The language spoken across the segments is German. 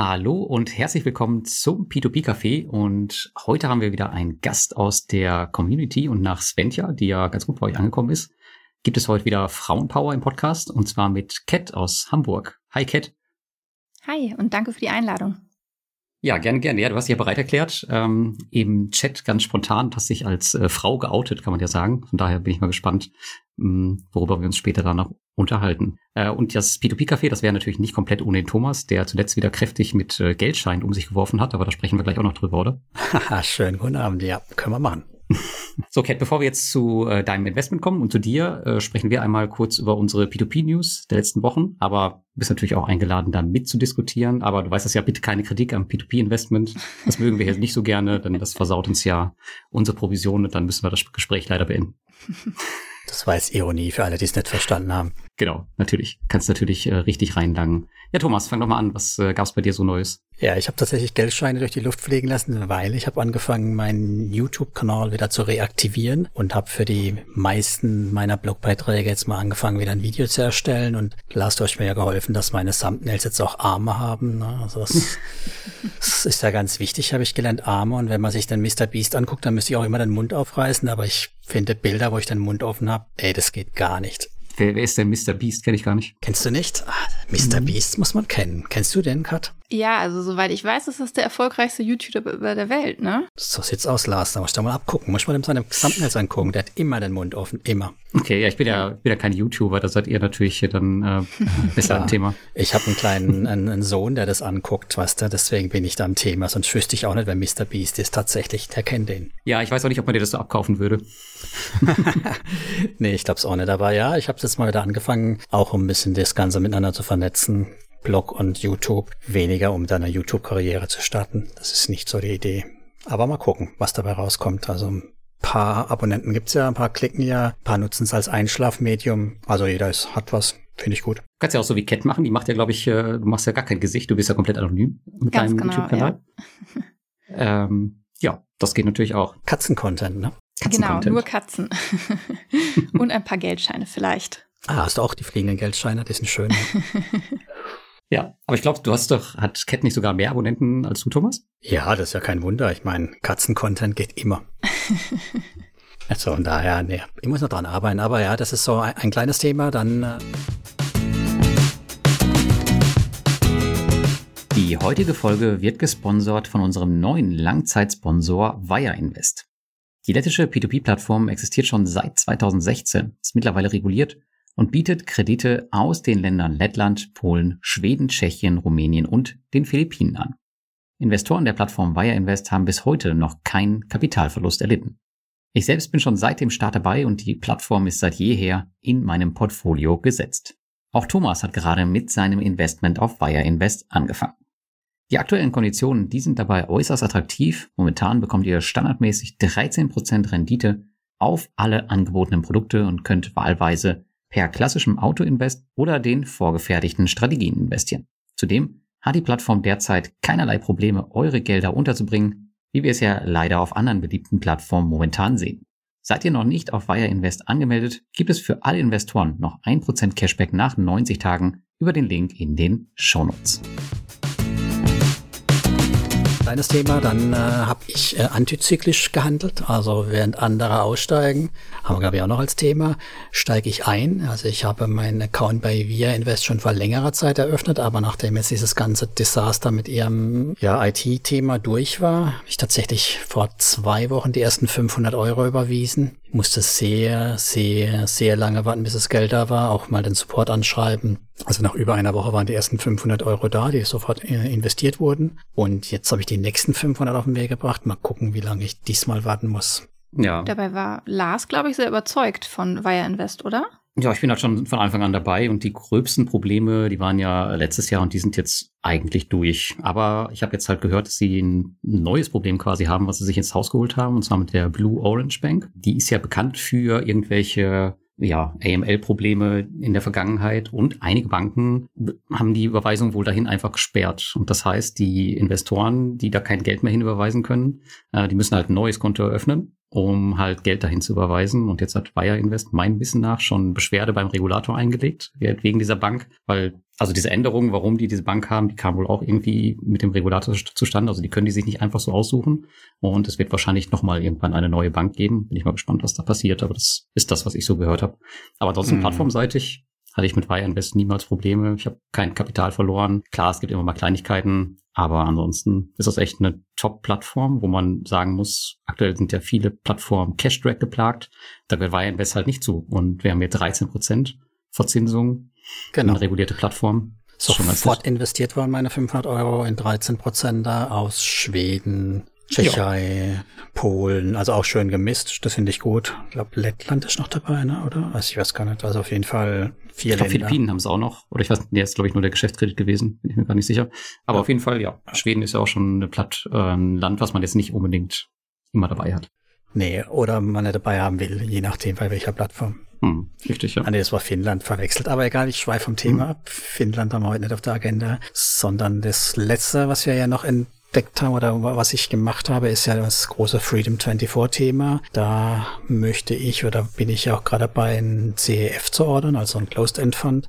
Hallo und herzlich willkommen zum P2P Café und heute haben wir wieder einen Gast aus der Community und nach Svenja, die ja ganz gut bei euch angekommen ist, gibt es heute wieder Frauenpower im Podcast und zwar mit Cat aus Hamburg. Hi Cat. Hi und danke für die Einladung. Ja, gerne, gerne. Ja, du hast dich ja bereit erklärt. Ähm, Im Chat ganz spontan, hast dich als äh, Frau geoutet, kann man ja sagen. Von daher bin ich mal gespannt, mh, hm, worüber wir uns später dann noch unterhalten. Äh, und das P2P-Café, das wäre natürlich nicht komplett ohne den Thomas, der zuletzt wieder kräftig mit äh, Geldscheinen um sich geworfen hat, aber da sprechen wir gleich auch noch drüber, oder? Haha, schönen guten Abend. Ja, können wir machen. So, Kat, bevor wir jetzt zu äh, deinem Investment kommen und zu dir, äh, sprechen wir einmal kurz über unsere P2P-News der letzten Wochen. Aber du bist natürlich auch eingeladen, da mitzudiskutieren. Aber du weißt das ja, bitte keine Kritik am P2P-Investment. Das mögen wir jetzt nicht so gerne, denn das versaut uns ja unsere Provision und dann müssen wir das Gespräch leider beenden. Das war jetzt Ironie für alle, die es nicht verstanden haben. Genau, natürlich. Kannst natürlich äh, richtig reinlangen. Ja, Thomas, fang doch mal an. Was äh, gab's bei dir so Neues? Ja, ich habe tatsächlich Geldscheine durch die Luft fliegen lassen, weil ich habe angefangen, meinen YouTube-Kanal wieder zu reaktivieren und habe für die meisten meiner Blogbeiträge jetzt mal angefangen, wieder ein Video zu erstellen. Und Lars, du hast mir ja geholfen, dass meine Thumbnails jetzt auch Arme haben. Ne? Also das, das ist ja ganz wichtig, habe ich gelernt, Arme. Und wenn man sich dann Mr. Beast anguckt, dann müsste ich auch immer den Mund aufreißen. Aber ich finde Bilder, wo ich den Mund offen habe, ey, das geht gar nicht. Wer, wer ist denn Mr. Beast? Kenn ich gar nicht. Kennst du nicht? Ah, Mr. Mhm. Beast muss man kennen. Kennst du den, Kat? Ja, also soweit ich weiß, ist das der erfolgreichste YouTuber der Welt, ne? So sieht's aus, Lars. Da muss ich da mal abgucken. Muss ich mal in seinem Thumbnails angucken. Der hat immer den Mund offen. Immer. Okay, ja, ich bin ja, bin ja kein YouTuber. Da seid ihr natürlich dann äh, besser ja, am Thema. Ich habe einen kleinen einen, einen, Sohn, der das anguckt, weißt du. Deswegen bin ich da am Thema. Sonst wüsste ich auch nicht, wer Mr. Beast ist. Tatsächlich, der kennt den. Ja, ich weiß auch nicht, ob man dir das so abkaufen würde. nee, ich glaube es auch nicht. Aber ja, ich habe jetzt mal wieder angefangen, auch um ein bisschen das Ganze miteinander zu vernetzen. Blog und YouTube, weniger um deine YouTube-Karriere zu starten. Das ist nicht so die Idee. Aber mal gucken, was dabei rauskommt. Also paar Abonnenten gibt's ja, ein paar klicken ja, ein paar nutzen es als Einschlafmedium. Also jeder ist, hat was. Finde ich gut. Du kannst ja auch so wie Cat machen, die macht ja, glaube ich, äh, du machst ja gar kein Gesicht, du bist ja komplett anonym mit Ganz deinem genau, YouTube-Kanal. Ja. ähm, ja, das geht natürlich auch. Katzen-Content, ne? Katzen genau, nur Katzen. Und ein paar Geldscheine vielleicht. Ah, hast du auch die fliegenden Geldscheine? Die sind schön. Ja, aber ich glaube, du hast doch, hat Cat nicht sogar mehr Abonnenten als du, Thomas? Ja, das ist ja kein Wunder. Ich meine, Katzen-Content geht immer. also von daher, nee, ich muss noch dran arbeiten. Aber ja, das ist so ein, ein kleines Thema. Dann. Äh Die heutige Folge wird gesponsert von unserem neuen Langzeitsponsor Wire Invest. Die lettische P2P-Plattform existiert schon seit 2016, ist mittlerweile reguliert und bietet Kredite aus den Ländern Lettland, Polen, Schweden, Tschechien, Rumänien und den Philippinen an. Investoren der Plattform Wire Invest haben bis heute noch keinen Kapitalverlust erlitten. Ich selbst bin schon seit dem Start dabei und die Plattform ist seit jeher in meinem Portfolio gesetzt. Auch Thomas hat gerade mit seinem Investment auf Wire Invest angefangen. Die aktuellen Konditionen, die sind dabei äußerst attraktiv. Momentan bekommt ihr standardmäßig 13% Rendite auf alle angebotenen Produkte und könnt wahlweise per klassischem Auto-Invest oder den vorgefertigten Strategien investieren. Zudem hat die Plattform derzeit keinerlei Probleme, eure Gelder unterzubringen, wie wir es ja leider auf anderen beliebten Plattformen momentan sehen. Seid ihr noch nicht auf Wire Invest angemeldet, gibt es für alle Investoren noch 1% Cashback nach 90 Tagen über den Link in den Shownotes kleines Thema. Dann äh, habe ich äh, antizyklisch gehandelt, also während andere aussteigen, haben wir glaube ich auch noch als Thema, steige ich ein. Also ich habe meinen Account bei Via Invest schon vor längerer Zeit eröffnet, aber nachdem jetzt dieses ganze Desaster mit ihrem ja, IT-Thema durch war, habe ich tatsächlich vor zwei Wochen die ersten 500 Euro überwiesen musste sehr, sehr, sehr lange warten, bis das Geld da war, auch mal den Support anschreiben. Also nach über einer Woche waren die ersten 500 Euro da, die sofort äh, investiert wurden. Und jetzt habe ich die nächsten 500 auf den Weg gebracht. Mal gucken, wie lange ich diesmal warten muss. Ja. Dabei war Lars, glaube ich, sehr überzeugt von Wire Invest, oder? Ja, ich bin halt schon von Anfang an dabei und die gröbsten Probleme, die waren ja letztes Jahr und die sind jetzt eigentlich durch. Aber ich habe jetzt halt gehört, dass sie ein neues Problem quasi haben, was sie sich ins Haus geholt haben, und zwar mit der Blue Orange Bank. Die ist ja bekannt für irgendwelche ja, AML-Probleme in der Vergangenheit und einige Banken haben die Überweisung wohl dahin einfach gesperrt. Und das heißt, die Investoren, die da kein Geld mehr hinüberweisen können, äh, die müssen halt ein neues Konto eröffnen um halt Geld dahin zu überweisen. Und jetzt hat Wire Invest mein Wissen nach schon Beschwerde beim Regulator eingelegt, wegen dieser Bank, weil also diese Änderungen, warum die diese Bank haben, die kam wohl auch irgendwie mit dem Regulator zustande. Also die können die sich nicht einfach so aussuchen. Und es wird wahrscheinlich nochmal irgendwann eine neue Bank geben. Bin ich mal gespannt, was da passiert. Aber das ist das, was ich so gehört habe. Aber ansonsten mhm. plattformseitig hatte ich mit Wire Invest niemals Probleme. Ich habe kein Kapital verloren. Klar, es gibt immer mal Kleinigkeiten, aber ansonsten ist das echt eine Top-Plattform, wo man sagen muss, aktuell sind ja viele Plattformen Cash-Track geplagt. Da gehört Wire Invest halt nicht zu. Und wir haben hier 13 Prozent Verzinsung. Genau. Eine regulierte Plattform. Sofort investiert worden meine 500 Euro in 13 Prozent da aus Schweden, Tschechei, ja. Polen, also auch schön gemisst, das finde ich gut. Ich glaube, Lettland ist noch dabei, ne? oder? Also ich weiß gar nicht, also auf jeden Fall vier ich glaub, Länder. Philippinen haben es auch noch, oder ich weiß, nee, ist glaube ich nur der Geschäftskredit gewesen, bin ich mir gar nicht sicher. Aber ja. auf jeden Fall, ja, Schweden ist ja auch schon eine Platt, äh, ein Land, was man jetzt nicht unbedingt immer dabei hat. Nee, oder man nicht dabei haben will, je nachdem, bei welcher Plattform. Hm, richtig, ja. Ah, nee, das war Finnland verwechselt. Aber egal, ich schweife vom Thema hm. ab. Finnland haben wir heute nicht auf der Agenda, sondern das letzte, was wir ja noch in entdeckt haben oder was ich gemacht habe, ist ja das große Freedom 24 Thema. Da möchte ich oder bin ich auch gerade dabei, ein CEF zu ordern, also ein Closed End Fund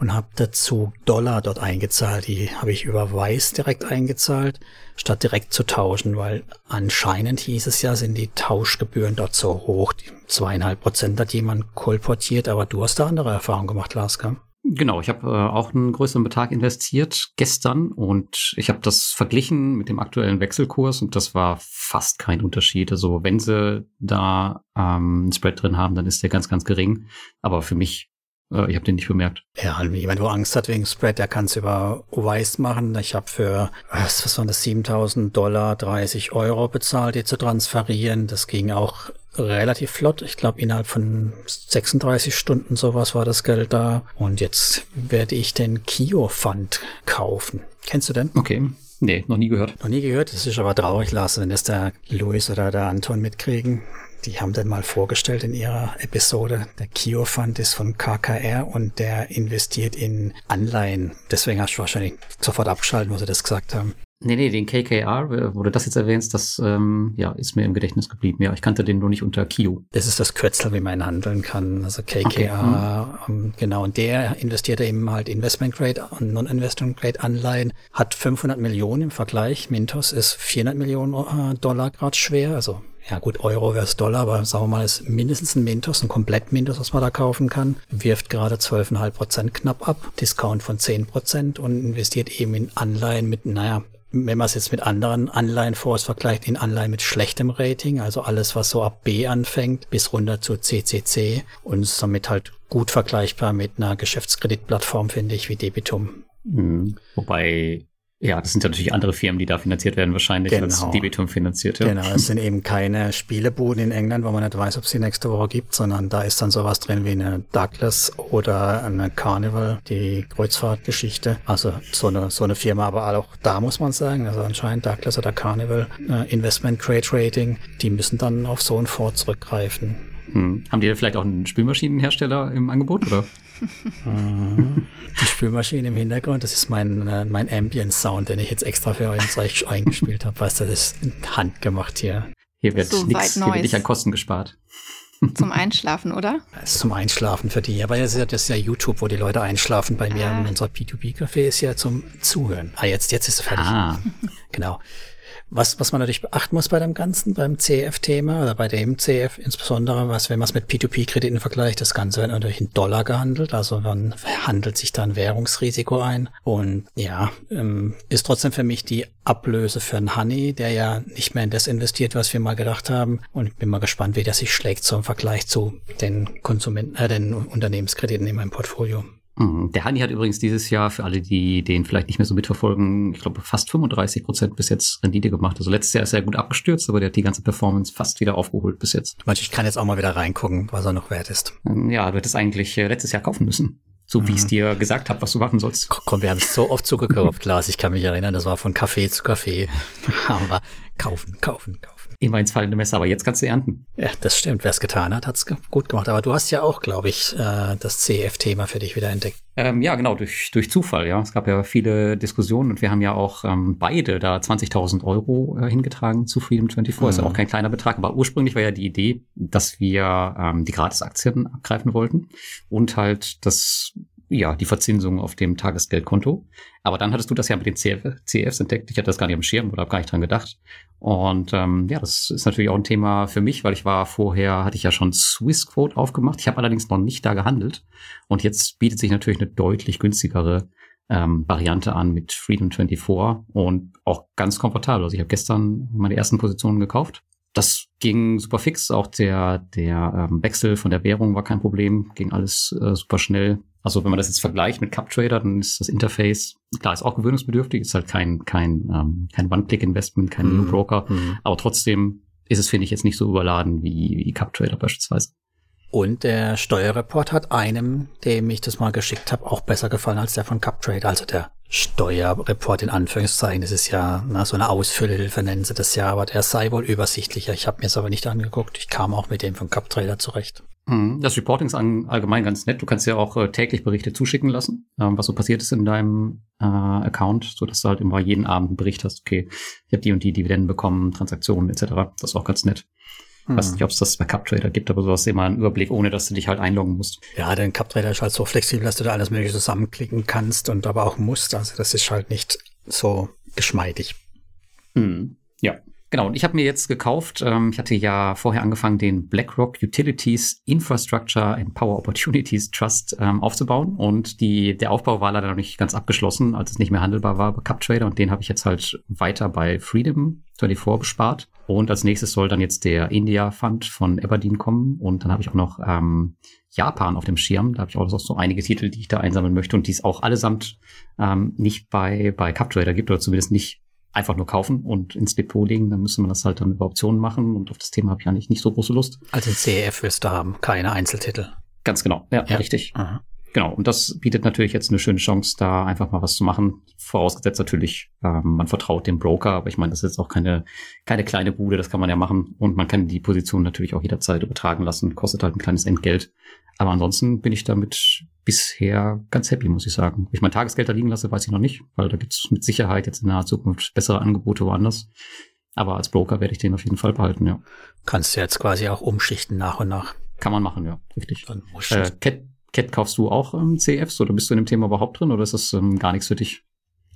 und habe dazu Dollar dort eingezahlt. Die habe ich über Weiß direkt eingezahlt, statt direkt zu tauschen, weil anscheinend hieß es ja, sind die Tauschgebühren dort so hoch. Zweieinhalb Prozent hat jemand kolportiert, aber du hast da andere Erfahrungen gemacht, Lars, gell? Genau, ich habe äh, auch einen größeren Betrag investiert gestern und ich habe das verglichen mit dem aktuellen Wechselkurs und das war fast kein Unterschied. Also wenn sie da ähm, einen Spread drin haben, dann ist der ganz, ganz gering. Aber für mich, äh, ich habe den nicht bemerkt. Ja, jemand, wo Angst hat wegen Spread, der kann es über Wise machen. Ich habe für, was, was waren das, 7000 Dollar 30 Euro bezahlt, die zu transferieren. Das ging auch relativ flott. Ich glaube, innerhalb von 36 Stunden sowas war das Geld da. Und jetzt werde ich den Kio Fund kaufen. Kennst du den? Okay. Nee, noch nie gehört. Noch nie gehört. Das ist aber traurig, Lars, wenn das der Luis oder der Anton mitkriegen. Die haben den mal vorgestellt in ihrer Episode. Der Kio Fund ist von KKR und der investiert in Anleihen. Deswegen hast du wahrscheinlich sofort abgeschaltet, wo sie das gesagt haben. Nee, nee, den KKR, wo du das jetzt erwähnst, das ähm, ja, ist mir im Gedächtnis geblieben. Ja, ich kannte den nur nicht unter KIO. Das ist das Kürzel, wie man handeln kann. Also KKR, okay. mhm. genau. Und der investiert eben halt Investment Grade und Non-Investment Grade Anleihen, hat 500 Millionen im Vergleich. Mintos ist 400 Millionen äh, Dollar grad schwer, also ja gut, Euro versus Dollar, aber sagen wir mal, ist mindestens ein Mintos, ein komplett Mintos, was man da kaufen kann, wirft gerade 12,5 Prozent knapp ab, Discount von 10 Prozent und investiert eben in Anleihen mit, naja, wenn man es jetzt mit anderen Anleihenfonds vergleicht, in Anleihen mit schlechtem Rating, also alles, was so ab B anfängt, bis runter zu CCC und somit halt gut vergleichbar mit einer Geschäftskreditplattform, finde ich, wie Debitum. Mhm. Wobei ja, das sind ja natürlich andere Firmen, die da finanziert werden, wahrscheinlich genau. als Debitum finanziert. Ja. Genau, es sind eben keine Spielebuden in England, wo man nicht weiß, ob sie nächste Woche gibt, sondern da ist dann sowas drin wie eine Douglas oder eine Carnival, die Kreuzfahrtgeschichte. Also so eine, so eine Firma, aber auch da muss man sagen, also anscheinend Douglas oder Carnival, äh, Investment Grade Rating, die müssen dann auf so einen Fonds zurückgreifen. Hm. Haben die vielleicht auch einen Spülmaschinenhersteller im Angebot, oder? Die Spülmaschine im Hintergrund, das ist mein, äh, mein Ambient-Sound, den ich jetzt extra für euch eingespielt habe. Weißt du, das ist handgemacht hier. Hier wird so nichts, hier wird nicht an Kosten gespart. Zum Einschlafen, oder? Das ist zum Einschlafen für die. Aber das ist ja, das ist ja YouTube, wo die Leute einschlafen. Bei mir ah. in unserer P2P-Café ist ja zum Zuhören. Ah, jetzt, jetzt ist es fertig. Ah. Genau. Was, was man natürlich beachten muss bei dem Ganzen, beim CF-Thema oder bei dem CF insbesondere, was, wenn man es mit P2P-Krediten vergleicht, das Ganze wird natürlich in Dollar gehandelt, also man handelt sich da ein Währungsrisiko ein. Und ja, ähm, ist trotzdem für mich die Ablöse für einen Honey, der ja nicht mehr in das investiert, was wir mal gedacht haben. Und ich bin mal gespannt, wie der sich schlägt zum Vergleich zu den Konsumenten, äh, den Unternehmenskrediten in meinem Portfolio. Mhm. Der Hani hat übrigens dieses Jahr, für alle, die den vielleicht nicht mehr so mitverfolgen, ich glaube fast 35 Prozent bis jetzt Rendite gemacht. Also letztes Jahr ist er gut abgestürzt, aber der hat die ganze Performance fast wieder aufgeholt bis jetzt. Ich kann jetzt auch mal wieder reingucken, was er noch wert ist. Ähm, ja, du hättest eigentlich äh, letztes Jahr kaufen müssen. So mhm. wie ich es dir gesagt habe, was du machen sollst. Komm, wir haben es so oft zugekauft, Lars. Ich kann mich erinnern, das war von Kaffee zu Kaffee. Aber kaufen, kaufen, kaufen. Immer ins fallende Messer, aber jetzt kannst du ernten. Ja, das stimmt. Wer es getan hat, hat es gut gemacht. Aber du hast ja auch, glaube ich, äh, das CF-Thema für dich wieder entdeckt. Ähm, ja, genau, durch, durch Zufall, ja. Es gab ja viele Diskussionen und wir haben ja auch ähm, beide da 20.000 Euro äh, hingetragen zu Freedom 24. Mhm. Ist ja auch kein kleiner Betrag, aber ursprünglich war ja die Idee, dass wir ähm, die Gratisaktien abgreifen wollten und halt das ja, die Verzinsung auf dem Tagesgeldkonto. Aber dann hattest du das ja mit den CF, CFs entdeckt. Ich hatte das gar nicht am Schirm oder habe gar nicht dran gedacht. Und ähm, ja, das ist natürlich auch ein Thema für mich, weil ich war vorher, hatte ich ja schon Swissquote aufgemacht. Ich habe allerdings noch nicht da gehandelt. Und jetzt bietet sich natürlich eine deutlich günstigere ähm, Variante an mit Freedom 24 und auch ganz komfortabel. Also ich habe gestern meine ersten Positionen gekauft. Das ging super fix. Auch der, der ähm, Wechsel von der Währung war kein Problem. Ging alles äh, super schnell. Also wenn man das jetzt vergleicht mit CupTrader, dann ist das Interface, klar, ist auch gewöhnungsbedürftig, ist halt kein, kein, ähm, kein One-Click-Investment, kein mm. Broker, mm. aber trotzdem ist es, finde ich, jetzt nicht so überladen wie, wie CupTrader beispielsweise. Und der Steuerreport hat einem, dem ich das mal geschickt habe, auch besser gefallen als der von CupTrader. Also der Steuerreport in Anführungszeichen, das ist ja na, so eine Ausfüllhilfe, nennen sie das ja, aber der sei wohl übersichtlicher. Ich habe mir es aber nicht angeguckt. Ich kam auch mit dem von CupTrader zurecht. Mhm. Das Reporting ist allgemein ganz nett. Du kannst ja auch äh, täglich Berichte zuschicken lassen, ähm, was so passiert ist in deinem äh, Account, so dass du halt immer jeden Abend einen Bericht hast. Okay, ich habe die und die Dividenden bekommen, Transaktionen etc. Das ist auch ganz nett. Hm. Weiß nicht, ob es das bei CupTrader gibt, aber du hast immer einen Überblick, ohne dass du dich halt einloggen musst. Ja, denn CupTrader ist halt so flexibel, dass du da alles mögliche zusammenklicken kannst und aber auch musst. Also das ist halt nicht so geschmeidig. Hm. Ja, Genau, und ich habe mir jetzt gekauft, ähm, ich hatte ja vorher angefangen, den BlackRock Utilities Infrastructure and Power Opportunities Trust ähm, aufzubauen. Und die, der Aufbau war leider noch nicht ganz abgeschlossen, als es nicht mehr handelbar war bei CupTrader. Und den habe ich jetzt halt weiter bei Freedom 24 bespart. Und als nächstes soll dann jetzt der India Fund von Aberdeen kommen. Und dann habe ich auch noch ähm, Japan auf dem Schirm. Da habe ich auch so einige Titel, die ich da einsammeln möchte und die es auch allesamt ähm, nicht bei, bei CupTrader gibt oder zumindest nicht einfach nur kaufen und ins Depot legen, dann müsste man das halt dann über Optionen machen und auf das Thema habe ich eigentlich nicht so große Lust. Also CEF willst du haben, keine Einzeltitel. Ganz genau, ja, ja. richtig. Aha. Genau, und das bietet natürlich jetzt eine schöne Chance, da einfach mal was zu machen. Vorausgesetzt natürlich, ähm, man vertraut dem Broker, aber ich meine, das ist jetzt auch keine, keine kleine Bude, das kann man ja machen. Und man kann die Position natürlich auch jederzeit übertragen lassen, kostet halt ein kleines Entgelt. Aber ansonsten bin ich damit bisher ganz happy, muss ich sagen. Ob ich mein Tagesgeld da liegen lasse, weiß ich noch nicht, weil da gibt es mit Sicherheit jetzt in naher Zukunft bessere Angebote woanders. Aber als Broker werde ich den auf jeden Fall behalten, ja. Kannst du jetzt quasi auch umschichten nach und nach. Kann man machen, ja, richtig. Dann äh, Cat, kaufst du auch ähm, CFs oder bist du in dem Thema überhaupt drin oder ist das ähm, gar nichts für dich?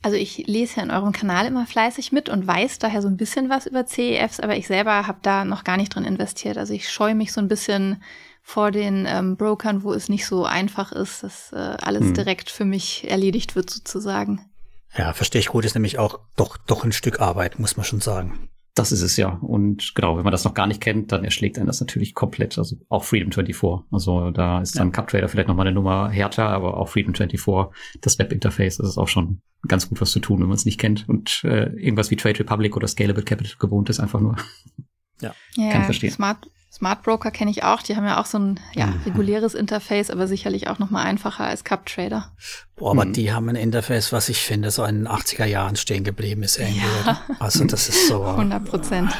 Also ich lese ja in eurem Kanal immer fleißig mit und weiß daher so ein bisschen was über CEFs, aber ich selber habe da noch gar nicht drin investiert. Also ich scheue mich so ein bisschen vor den ähm, Brokern, wo es nicht so einfach ist, dass äh, alles hm. direkt für mich erledigt wird sozusagen. Ja, verstehe ich gut, ist nämlich auch doch, doch ein Stück Arbeit, muss man schon sagen. Das ist es ja. Und genau, wenn man das noch gar nicht kennt, dann erschlägt einen das natürlich komplett. Also auch Freedom 24. Also da ist dann ja. CupTrader vielleicht nochmal eine Nummer härter, aber auch Freedom 24, das Webinterface, das ist auch schon ganz gut was zu tun, wenn man es nicht kennt und äh, irgendwas wie Trade Republic oder Scalable Capital gewohnt ist, einfach nur. Ja, ja kann ich verstehen. Smart, Smart Broker kenne ich auch. Die haben ja auch so ein ja, mhm. reguläres Interface, aber sicherlich auch noch mal einfacher als CupTrader. Boah, aber mhm. die haben ein Interface, was ich finde, so in den 80er Jahren stehen geblieben ist irgendwie. Ja. Also das ist so. 100 Prozent.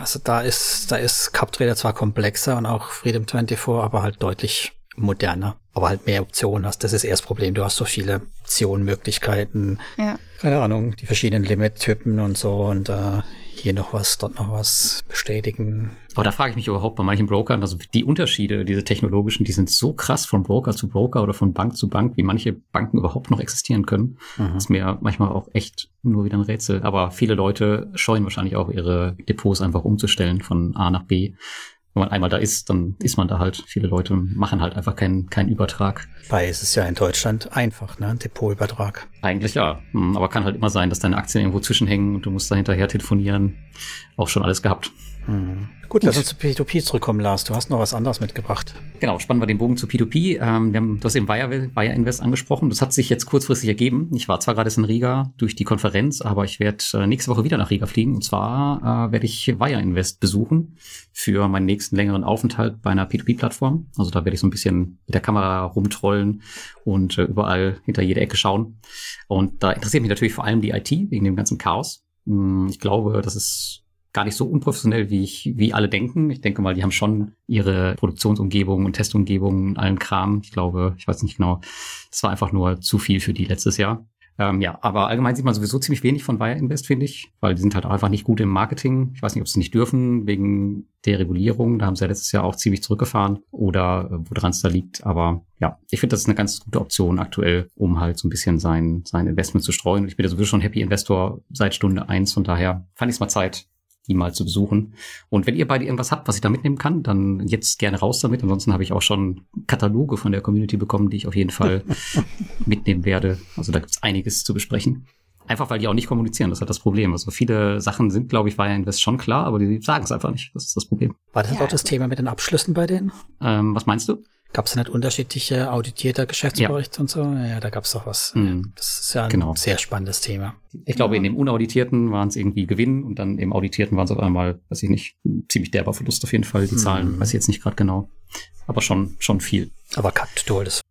Also da ist, da ist CupTrader zwar komplexer und auch Freedom 24, aber halt deutlich moderner, aber halt mehr Optionen hast. Das ist erst das Problem. Du hast so viele Optionenmöglichkeiten. Ja. Keine Ahnung, die verschiedenen Limit-Typen und so und äh, hier noch was, dort noch was bestätigen. Aber da frage ich mich überhaupt bei manchen Brokern, also die Unterschiede, diese technologischen, die sind so krass von Broker zu Broker oder von Bank zu Bank, wie manche Banken überhaupt noch existieren können. Mhm. Das ist mir manchmal auch echt nur wieder ein Rätsel. Aber viele Leute scheuen wahrscheinlich auch ihre Depots einfach umzustellen von A nach B wenn man einmal da ist, dann ist man da halt. Viele Leute machen halt einfach keinen keinen Übertrag. Weil es ist ja in Deutschland einfach, ne? Depotübertrag. Eigentlich ja. Hm, aber kann halt immer sein, dass deine Aktien irgendwo zwischenhängen und du musst da hinterher telefonieren. Auch schon alles gehabt. Mhm. Gut, lass uns zu P2P zurückkommen, Lars. Du hast noch was anderes mitgebracht. Genau, spannen wir den Bogen zu P2P. Ähm, wir haben, du hast eben Wire, Wire Invest angesprochen. Das hat sich jetzt kurzfristig ergeben. Ich war zwar gerade in Riga durch die Konferenz, aber ich werde äh, nächste Woche wieder nach Riga fliegen. Und zwar äh, werde ich Wire Invest besuchen für meinen nächsten längeren Aufenthalt bei einer P2P-Plattform. Also da werde ich so ein bisschen mit der Kamera rumtrollen und äh, überall hinter jede Ecke schauen. Und da interessiert mich natürlich vor allem die IT wegen dem ganzen Chaos. Hm, ich glaube, das ist gar nicht so unprofessionell, wie ich, wie alle denken. Ich denke mal, die haben schon ihre Produktionsumgebung und Testumgebung und allen Kram. Ich glaube, ich weiß nicht genau. Das war einfach nur zu viel für die letztes Jahr. Ähm, ja, aber allgemein sieht man sowieso ziemlich wenig von Wire Invest, finde ich, weil die sind halt einfach nicht gut im Marketing. Ich weiß nicht, ob sie nicht dürfen wegen der Regulierung. Da haben sie ja letztes Jahr auch ziemlich zurückgefahren oder äh, woran es da liegt. Aber ja, ich finde, das ist eine ganz gute Option aktuell, um halt so ein bisschen sein, sein Investment zu streuen. Ich bin ja sowieso schon Happy Investor seit Stunde eins. Von daher fand ich es mal Zeit, die mal zu besuchen. Und wenn ihr beide irgendwas habt, was ich da mitnehmen kann, dann jetzt gerne raus damit. Ansonsten habe ich auch schon Kataloge von der Community bekommen, die ich auf jeden Fall mitnehmen werde. Also da gibt es einiges zu besprechen. Einfach weil die auch nicht kommunizieren, das ist halt das Problem. Also viele Sachen sind, glaube ich, Wire Invest schon klar, aber die sagen es einfach nicht. Das ist das Problem. War das Ja, auch das Thema mit den Abschlüssen bei denen? Ähm, was meinst du? Gab es nicht unterschiedliche auditierte Geschäftsberichte und so? Ja, da gab es doch was. Mhm. Das ist ja ein Genau. sehr spannendes Thema. Ich glaube, in dem unauditierten waren es irgendwie Gewinn und dann im auditierten waren es auf einmal, weiß ich nicht, ziemlich derber Verlust auf jeden Fall. Die Zahlen Mhm. weiß ich jetzt nicht gerade genau. Aber schon, schon viel. Aber Kat, du wolltest.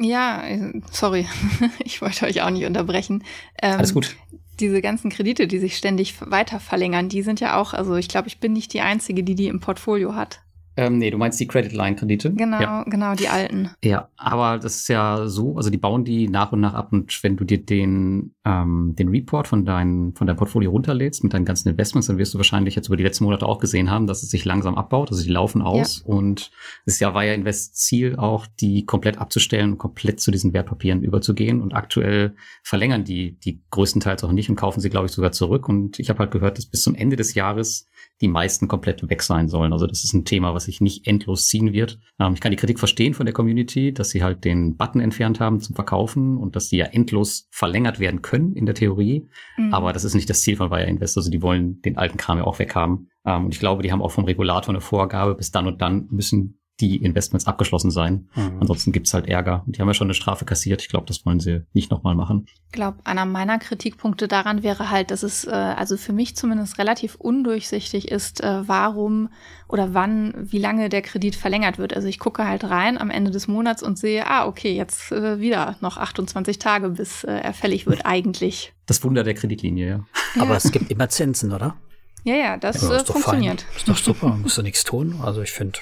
Ja, äh, sorry, ich wollte euch auch nicht unterbrechen. Ähm, Alles gut. Diese ganzen Kredite, die sich ständig weiter verlängern, die sind ja auch, also ich glaube, ich bin nicht die Einzige, die die im Portfolio hat. Ähm, nee, du meinst die Credit Line Kredite? Genau, Ja. genau, die alten. Ja, aber das ist ja so, also die bauen die nach und nach ab und wenn du dir den, ähm, den Report von, dein, von deinem Portfolio runterlädst mit deinen ganzen Investments, dann wirst du wahrscheinlich jetzt über die letzten Monate auch gesehen haben, dass es sich langsam abbaut, also die laufen aus und es ist ja Wire Invest Ziel auch, die komplett abzustellen und komplett zu diesen Wertpapieren überzugehen und aktuell verlängern die die größtenteils auch nicht und kaufen sie, glaube ich, sogar zurück und ich habe halt gehört, dass bis zum Ende des Jahres die meisten komplett weg sein sollen. Also das ist ein Thema, was sich nicht endlos ziehen wird. Ähm, ich kann die Kritik verstehen von der Community, dass sie halt den Button entfernt haben zum Verkaufen und dass die ja endlos verlängert werden können in der Theorie. Mhm. Aber das ist nicht das Ziel von Wire Invest. Also die wollen den alten Kram ja auch weghaben. Ähm, und ich glaube, die haben auch vom Regulator eine Vorgabe, bis dann und dann müssen die Investments abgeschlossen sein. Mhm. Ansonsten gibt's halt Ärger. Und die haben ja schon eine Strafe kassiert. Ich glaube, das wollen sie nicht nochmal machen. Ich glaube, einer meiner Kritikpunkte daran wäre halt, dass es äh, also für mich zumindest relativ undurchsichtig ist, äh, warum oder wann, wie lange der Kredit verlängert wird. Also ich gucke halt rein am Ende des Monats und sehe, ah, okay, jetzt äh, wieder noch 28 Tage, bis äh, er fällig wird eigentlich. Das Wunder der Kreditlinie, ja. Aber es gibt immer Zinsen, oder? Ja, ja, das Ja, äh, ist doch funktioniert. Fein. Ist doch super, musst du nichts tun. Also ich finde,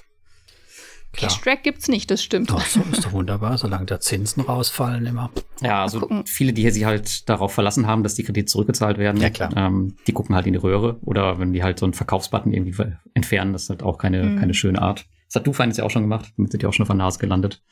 klar. Cashtrack gibt's nicht, das stimmt. Ach so, ist doch wunderbar, solange da Zinsen rausfallen immer. Ja, also viele, die sich halt darauf verlassen haben, dass die Kredite zurückgezahlt werden, Ja, klar. Ähm, die gucken halt in die Röhre oder wenn die halt so einen Verkaufsbutton irgendwie entfernen, das ist halt auch keine, Mhm. keine schöne Art. Das hat DoFinance ja auch schon gemacht, damit sind die auch schon auf der Nase gelandet.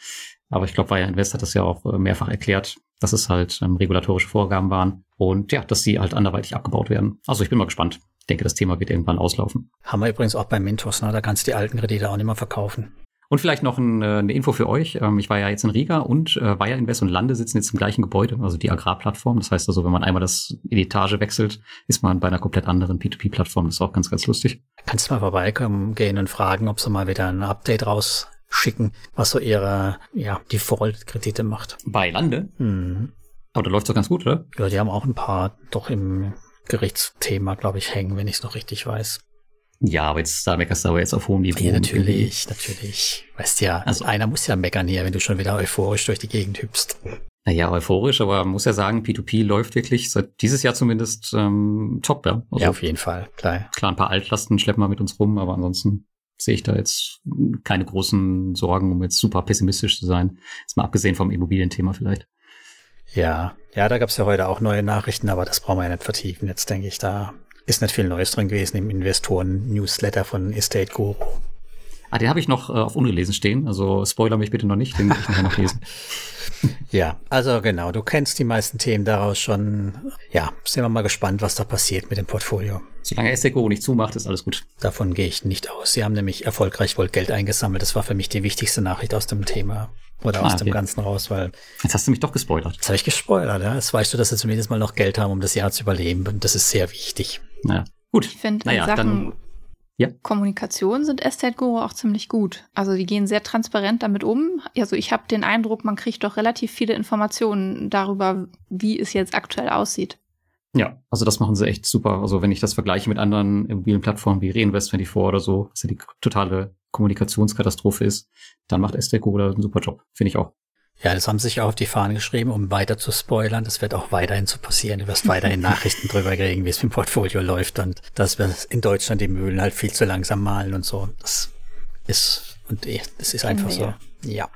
Aber ich glaube, Wire Invest hat das ja auch äh, mehrfach erklärt, dass es halt ähm, regulatorische Vorgaben waren und ja, dass sie halt anderweitig abgebaut werden. Also ich bin mal gespannt. Ich denke, das Thema wird irgendwann auslaufen. Haben wir übrigens auch bei Mintos, ne? da kannst du die alten Kredite auch nicht mehr verkaufen. Und vielleicht noch ein, äh, eine Info für euch. Ähm, Ich war ja jetzt in Riga und äh, Wire Invest und Lande sitzen jetzt im gleichen Gebäude, also die Agrarplattform. Das heißt also, wenn man einmal das in die Etage wechselt, ist man bei einer komplett anderen P2P-Plattform. Das ist auch ganz, ganz lustig. Kannst du mal vorbeikommen, gehen und fragen, ob sie mal wieder ein Update rausschicken, was so ihre, ja, Default-Kredite macht. Bei Lande? Mhm. Aber da läuft's doch ganz gut, oder? Ja, die haben auch ein paar doch im Gerichtsthema, glaube ich, hängen, wenn ich es noch richtig weiß. Ja, aber jetzt, da meckerst du aber jetzt auf hohem Niveau. Ja, natürlich, natürlich. Weißt ja, Also- einer muss ja meckern hier, wenn du schon wieder euphorisch durch die Gegend hüpfst. Naja, euphorisch, aber man muss ja sagen, P2P läuft wirklich seit dieses Jahr zumindest ähm, top, ja. Also ja, auf jeden Fall, klar. klar, ein paar Altlasten schleppen wir mit uns rum, aber ansonsten sehe ich da jetzt keine großen Sorgen, um jetzt super pessimistisch zu sein. Jetzt mal abgesehen vom Immobilienthema vielleicht. Ja, ja, da gab's ja heute auch neue Nachrichten, aber das brauchen wir ja nicht vertiefen. Jetzt denke ich, da ist nicht viel Neues drin gewesen im Investoren-Newsletter von Estate Guru. Ah, den habe ich noch äh, auf ungelesen stehen, also spoiler mich bitte noch nicht, den will ich nachher noch lesen. Ja, also genau, du kennst die meisten Themen daraus schon. Ja, sind wir mal gespannt, was da passiert mit dem Portfolio. Solange SDGO nicht zumacht, ist alles gut. Davon gehe ich nicht aus. Sie haben nämlich erfolgreich wohl Geld eingesammelt. Das war für mich die wichtigste Nachricht aus dem Thema oder aus Ah, dem okay. Ganzen raus, weil Jetzt hast du mich doch gespoilert. jetzt habe ich gespoilert. Ja? Jetzt weißt du, dass sie zumindest mal noch Geld haben, um das Jahr zu überleben. Und das ist sehr wichtig. Naja, gut. Ich finde, Naja, in Sachen dann- ja. Kommunikation sind Estate Guru auch ziemlich gut. Also die gehen sehr transparent damit um. Also ich habe den Eindruck, man kriegt doch relativ viele Informationen darüber, wie es jetzt aktuell aussieht. Ja, also das machen sie echt super. Also wenn ich das vergleiche mit anderen Immobilienplattformen wie Reinvest24 oder so, was ja die totale Kommunikationskatastrophe ist, dann macht SDGO da einen super Job, finde ich auch. Ja, das haben sie sich auch auf die Fahnen geschrieben, um weiter zu spoilern. Das wird auch weiterhin so passieren. Du wirst weiterhin Nachrichten drüber kriegen, wie es mit dem Portfolio läuft und dass wir in Deutschland die Mühlen halt viel zu langsam malen und so. Das ist, und eh, das ist einfach so. Ja.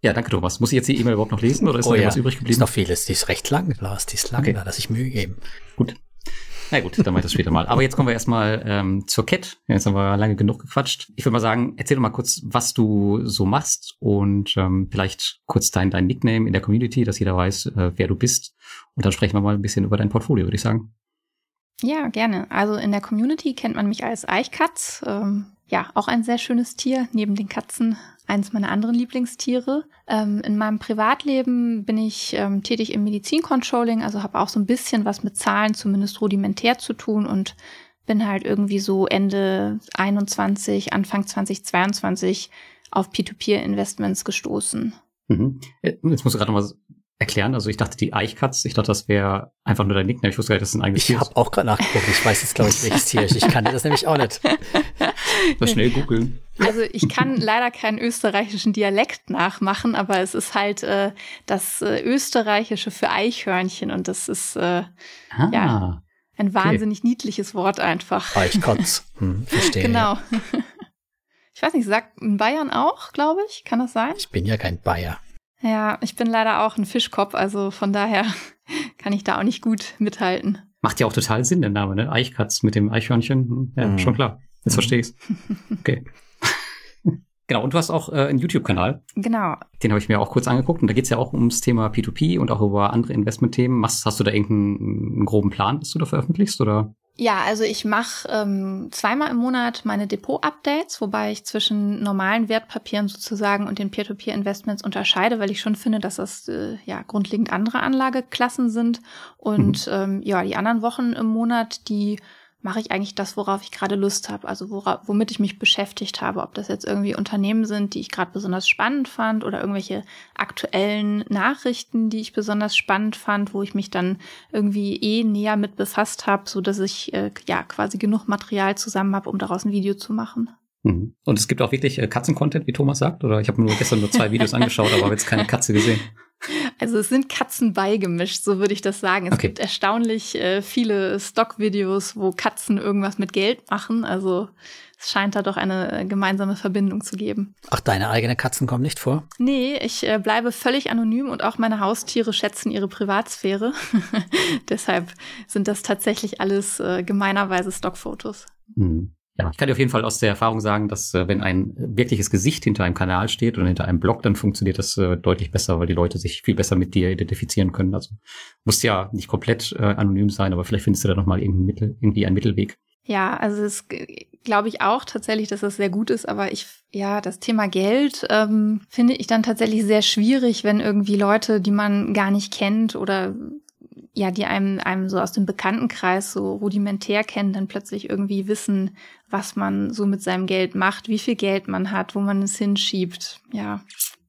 Ja, danke Thomas. Muss ich jetzt die E-Mail überhaupt noch lesen oder ist oh, noch ja. was übrig geblieben? Ist noch vieles. Die ist recht lang, Lars. Die ist lang, Okay. da lasse ich Mühe geben. Gut. Na gut, dann mache ich das später mal. Aber jetzt kommen wir erstmal ähm, zur Cat. Jetzt haben wir lange genug gequatscht. Ich würde mal sagen, erzähl doch mal kurz, was du so machst und ähm, vielleicht kurz dein, dein Nickname in der Community, dass jeder weiß, äh, wer du bist. Und dann sprechen wir mal ein bisschen über dein Portfolio, würde ich sagen. Ja, gerne. Also in der Community kennt man mich als Eichkatz. Ähm, ja, auch ein sehr schönes Tier, neben den Katzen eines meiner anderen Lieblingstiere. Ähm, in meinem Privatleben bin ich ähm, tätig im Medizincontrolling, also habe auch so ein bisschen was mit Zahlen, zumindest rudimentär zu tun und bin halt irgendwie so Ende 21, Anfang 2022 auf P2P-Investments gestoßen. Mhm. Äh, Jetzt musst du gerade noch was erklären. Also ich dachte, die Eichkatz, ich dachte, das wäre einfach nur dein Nickname. Ich wusste gar nicht, dass es ein eigenes Ich Tier ist. habe auch gerade nachgeguckt. Ich weiß jetzt, glaube ich, welches Tier ist. Ich kannte das nämlich auch nicht. Mal schnell googeln. Also ich kann leider keinen österreichischen Dialekt nachmachen, aber es ist halt äh, das äh, österreichische für Eichhörnchen und das ist äh, Ah, Ja. ein wahnsinnig niedliches Wort einfach. Eichkotz. Hm, verstehe. Genau. Ich weiß nicht, sagt in Bayern auch, glaube ich, kann das sein? Ich bin ja kein Bayer. Ja, ich bin leider auch ein Fischkopf, also von daher kann ich da auch nicht gut mithalten. Macht ja auch total Sinn, der Name, ne? Eichkatz mit dem Eichhörnchen. Ja, Mhm. schon klar. Jetzt Mhm. verstehe ich's. Okay. genau, und du hast auch äh, einen YouTube-Kanal. Genau. Den habe ich mir auch kurz angeguckt. Und da geht's ja auch ums Thema P2P und auch über andere Investmentthemen. Hast, hast du da irgendeinen einen groben Plan, dass du da veröffentlichst? Oder? Ja, also ich mache ähm, zweimal im Monat meine Depot-Updates, wobei ich zwischen normalen Wertpapieren sozusagen und den Peer-to-Peer-Investments unterscheide, weil ich schon finde, dass das äh, ja grundlegend andere Anlageklassen sind. Und ähm, ja, die anderen Wochen im Monat, die mache ich eigentlich das, worauf ich gerade Lust habe, also wora, womit ich mich beschäftigt habe, ob das jetzt irgendwie Unternehmen sind, die ich gerade besonders spannend fand oder irgendwelche aktuellen Nachrichten, die ich besonders spannend fand, wo ich mich dann irgendwie eh näher mit befasst habe, so dass ich äh, ja quasi genug Material zusammen habe, um daraus ein Video zu machen. Mhm. Und es gibt auch wirklich äh, Katzen-Content, wie Thomas sagt? Oder ich habe nur gestern nur zwei Videos angeschaut, aber habe jetzt keine Katze gesehen. Also es sind Katzen beigemischt, so würde ich das sagen. Es Okay. gibt erstaunlich äh, viele Stockvideos, wo Katzen irgendwas mit Geld machen. Also es scheint da doch eine äh, gemeinsame Verbindung zu geben. Ach, deine eigenen Katzen kommen nicht vor? Nee, ich äh, bleibe völlig anonym und auch meine Haustiere schätzen ihre Privatsphäre. Deshalb sind das tatsächlich alles äh, gemeinerweise Stockfotos. Mhm. Ja, ich kann dir auf jeden Fall aus der Erfahrung sagen, dass äh, wenn ein wirkliches Gesicht hinter einem Kanal steht oder hinter einem Blog, dann funktioniert das äh, deutlich besser, weil die Leute sich viel besser mit dir identifizieren können. Also musst ja nicht komplett äh, anonym sein, aber vielleicht findest du da noch mal irgendein Mittel, irgendwie einen Mittelweg. Ja, also es glaube ich auch tatsächlich, dass das sehr gut ist, aber ich, ja, das Thema Geld ähm, finde ich dann tatsächlich sehr schwierig, wenn irgendwie Leute, die man gar nicht kennt oder ja, die einem, einem so aus dem Bekanntenkreis so rudimentär kennen, dann plötzlich irgendwie wissen, was man so mit seinem Geld macht, wie viel Geld man hat, wo man es hinschiebt. Ja,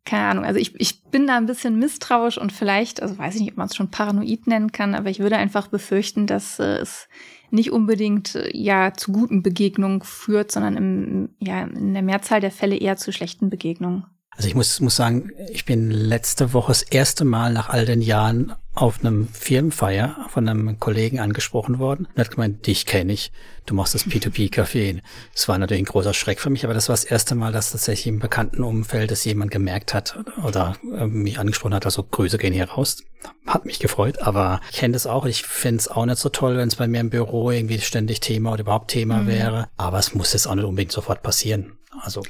keine Ahnung. Also ich, ich bin da ein bisschen misstrauisch und vielleicht, also weiß ich nicht, ob man es schon paranoid nennen kann, aber ich würde einfach befürchten, dass äh, es nicht unbedingt äh, ja zu guten Begegnungen führt, sondern im, ja, in der Mehrzahl der Fälle eher zu schlechten Begegnungen. Also ich muss, muss sagen, ich bin letzte Woche das erste Mal nach all den Jahren auf einem Firmenfeier von einem Kollegen angesprochen worden und hat gemeint, dich kenne ich, du machst das P2P-Café. Das war natürlich ein großer Schreck für mich, aber das war das erste Mal, dass tatsächlich im bekannten Umfeld es jemand gemerkt hat oder äh, mich angesprochen hat, also Grüße gehen hier raus. Hat mich gefreut, aber ich kenne das auch. Ich finde es auch nicht so toll, wenn es bei mir im Büro irgendwie ständig Thema oder überhaupt Thema Mhm. wäre. Aber es muss jetzt auch nicht unbedingt sofort passieren. Also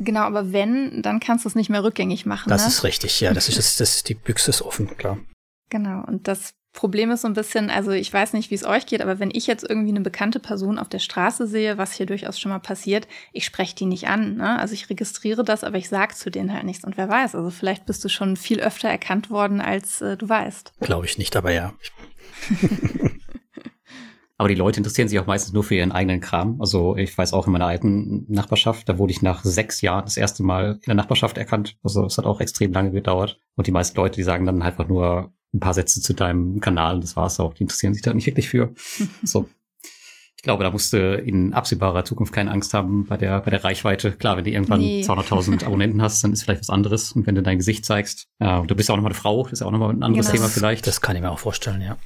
Genau, aber wenn, dann kannst du es nicht mehr rückgängig machen. das ne? ist richtig, ja. Das ist, das, das ist die Büchse ist offen, klar. Genau, und das Problem ist so ein bisschen, also ich weiß nicht, wie es euch geht, aber wenn ich jetzt irgendwie eine bekannte Person auf der Straße sehe, was hier durchaus schon mal passiert, ich spreche die nicht an. Ne? Also ich registriere das, aber ich sag zu denen halt nichts. Und wer weiß, also vielleicht bist du schon viel öfter erkannt worden, als äh, du weißt. Glaube ich nicht, aber ja. Aber die Leute interessieren sich auch meistens nur für ihren eigenen Kram. Also ich weiß auch in meiner alten Nachbarschaft, da wurde ich nach sechs Jahren das erste Mal in der Nachbarschaft erkannt. Also es hat auch extrem lange gedauert. Und die meisten Leute, die sagen dann einfach nur ein paar Sätze zu deinem Kanal und das war's auch. Die interessieren sich da nicht wirklich für. So. Ich glaube, da musst du in absehbarer Zukunft keine Angst haben bei der, bei der Reichweite. Klar, wenn du irgendwann nee. 200.000 Abonnenten hast, dann ist vielleicht was anderes. Und wenn du dein Gesicht zeigst, ja, du bist ja auch nochmal eine Frau, das ist ja auch nochmal ein anderes genau. Thema vielleicht. Das kann ich mir auch vorstellen, ja.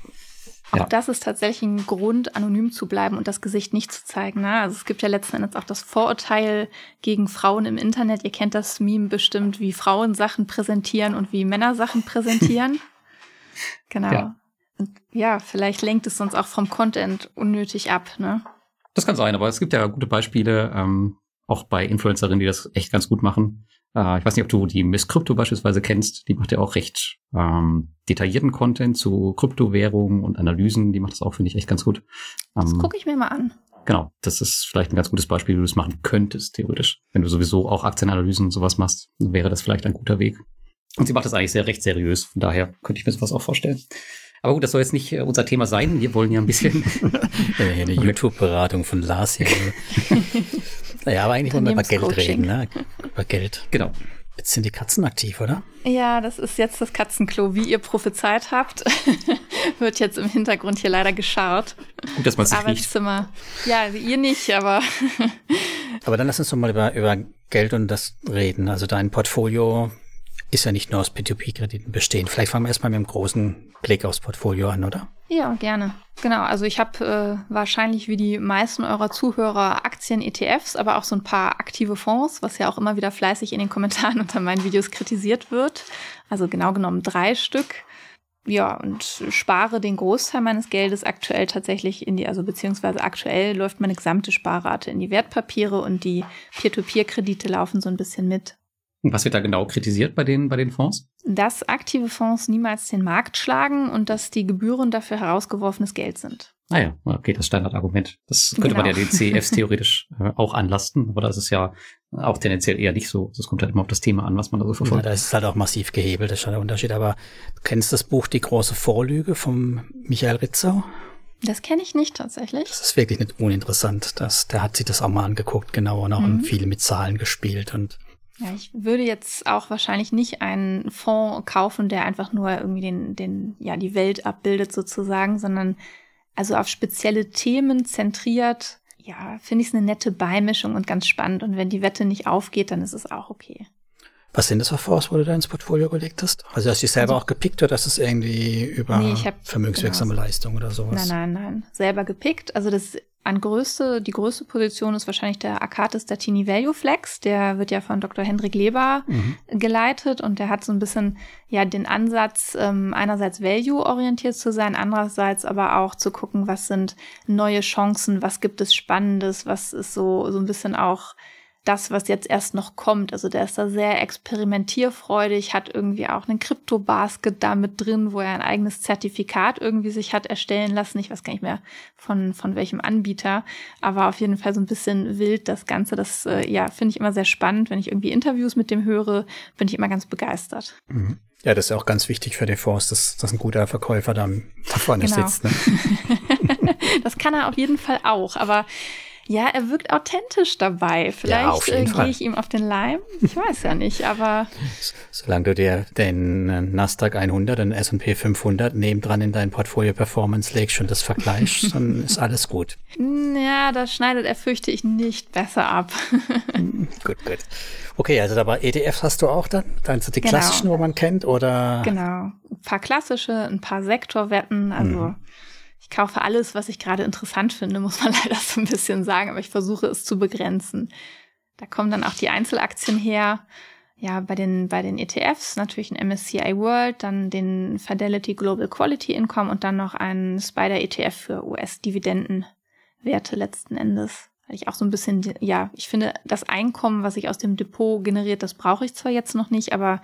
Auch ja. das ist tatsächlich ein Grund, anonym zu bleiben und das Gesicht nicht zu zeigen. Ne? Also es gibt ja letzten Endes auch das Vorurteil gegen Frauen im Internet. Ihr kennt das Meme bestimmt, wie Frauen Sachen präsentieren und wie Männer Sachen präsentieren. genau. Ja. Und ja, vielleicht lenkt es uns auch vom Content unnötig ab. Ne? Das kann sein, aber es gibt ja gute Beispiele, ähm, auch bei Influencerinnen, die das echt ganz gut machen. Äh, ich weiß nicht, ob du die Miss Crypto beispielsweise kennst. Die macht ja auch recht ähm, detaillierten Content zu Kryptowährungen und Analysen. Die macht das auch, finde ich, echt ganz gut. Ähm, das gucke ich mir mal an. Genau, das ist vielleicht ein ganz gutes Beispiel, wie du das machen könntest, theoretisch. Wenn du sowieso auch Aktienanalysen und sowas machst, wäre das vielleicht ein guter Weg. Und sie macht das eigentlich sehr recht seriös. Von daher könnte ich mir sowas auch vorstellen. Aber gut, das soll jetzt nicht äh, unser Thema sein. Wir wollen ja ein bisschen. eine YouTube-Beratung von Lars hier. naja, aber eigentlich wollen wir über Geld reden, ne? Über Geld. Genau. Jetzt sind die Katzen aktiv, oder? Ja, das ist jetzt das Katzenklo, wie ihr prophezeit habt. Wird jetzt im Hintergrund hier leider geschaut. Gut, dass man es Arbeitszimmer. Riecht. Ja, ihr nicht, aber. aber dann lass uns doch mal über, über Geld und das reden. Also dein Portfolio ist ja nicht nur aus P2P-Krediten bestehen. Vielleicht fangen wir erstmal mit einem großen Blick aufs Portfolio an, oder? Ja, gerne. Genau, also ich habe äh, wahrscheinlich wie die meisten eurer Zuhörer Aktien, ETFs, aber auch so ein paar aktive Fonds, was ja auch immer wieder fleißig in den Kommentaren unter meinen Videos kritisiert wird. Also genau genommen drei Stück. Ja, und spare den Großteil meines Geldes aktuell tatsächlich in die, also beziehungsweise aktuell läuft meine gesamte Sparrate in die Wertpapiere und die Peer-to-Peer-Kredite laufen so ein bisschen mit. Was wird da genau kritisiert bei den, bei den Fonds? Dass aktive Fonds niemals den Markt schlagen und dass die Gebühren dafür herausgeworfenes Geld sind. Naja, ah okay, das Standardargument. Das könnte genau. man ja den CEFs theoretisch äh, auch anlasten, aber das ist ja auch tendenziell eher nicht so. Das kommt halt immer auf das Thema an, was man da so verfolgt. Ja, da ist es halt auch massiv gehebelt, das ist schon der Unterschied. Aber du kennst das Buch Die große Vorlüge vom Michael Ritzau? Das kenne ich nicht tatsächlich. Das ist wirklich nicht uninteressant. Das, der hat sich das auch mal angeguckt, genau, und auch mhm. viel mit Zahlen gespielt und ja, ich würde jetzt auch wahrscheinlich nicht einen Fonds kaufen, der einfach nur irgendwie den, den, ja, die Welt abbildet sozusagen, sondern also auf spezielle Themen zentriert. Ja, finde ich es eine nette Beimischung und ganz spannend. Und wenn die Wette nicht aufgeht, dann ist es auch okay. Was sind das für Fonds, wo du da ins Portfolio gelegt hast? Also hast du dich selber also, auch gepickt oder ist das irgendwie über nee, vermögenswirksame genau. Leistung oder sowas? Nein, nein, nein. Selber gepickt. Also das an größte, die größte Position ist wahrscheinlich der Akatis Statini Value Flex. Der wird ja von Dr. Hendrik Leber mhm. geleitet und der hat so ein bisschen ja den Ansatz, ähm, einerseits Value-orientiert zu sein, andererseits aber auch zu gucken, was sind neue Chancen, was gibt es Spannendes, was ist so, so ein bisschen auch das, was jetzt erst noch kommt. Also der ist da sehr experimentierfreudig, hat irgendwie auch einen Krypto-Basket da mit drin, wo er ein eigenes Zertifikat irgendwie sich hat erstellen lassen. Ich weiß gar nicht mehr von, von welchem Anbieter, aber auf jeden Fall so ein bisschen wild das Ganze. Das, äh, ja, finde ich immer sehr spannend. Wenn ich irgendwie Interviews mit dem höre, bin ich immer ganz begeistert. Mhm. Ja, das ist auch ganz wichtig für den Fonds, dass, dass ein guter Verkäufer da vorne genau. sitzt. Ne? das kann er auf jeden Fall auch, aber ja, er wirkt authentisch dabei. Vielleicht ja, äh, gehe ich ihm auf den Leim. Ich weiß ja nicht, aber. Solange du dir den äh, Nasdaq 100 und S&P 500 nebendran in dein Portfolio Performance legst und das vergleichst, dann ist alles gut. Ja, da schneidet er, fürchte ich, nicht besser ab. gut, gut. Okay, also aber ETFs hast du auch dann? Dann sind die genau. klassischen, wo man kennt, oder? Genau. Ein paar klassische, ein paar Sektorwetten, also. Mhm ich kaufe alles, was ich gerade interessant finde, muss man leider so ein bisschen sagen, aber ich versuche es zu begrenzen. Da kommen dann auch die Einzelaktien her. Ja, bei den, bei den ETFs natürlich ein MSCI World, dann den Fidelity Global Quality Income und dann noch ein Spider ETF für US-Dividendenwerte letzten Endes. Weil ich auch so ein bisschen, ja, ich finde, das Einkommen, was sich aus dem Depot generiert, das brauche ich zwar jetzt noch nicht, aber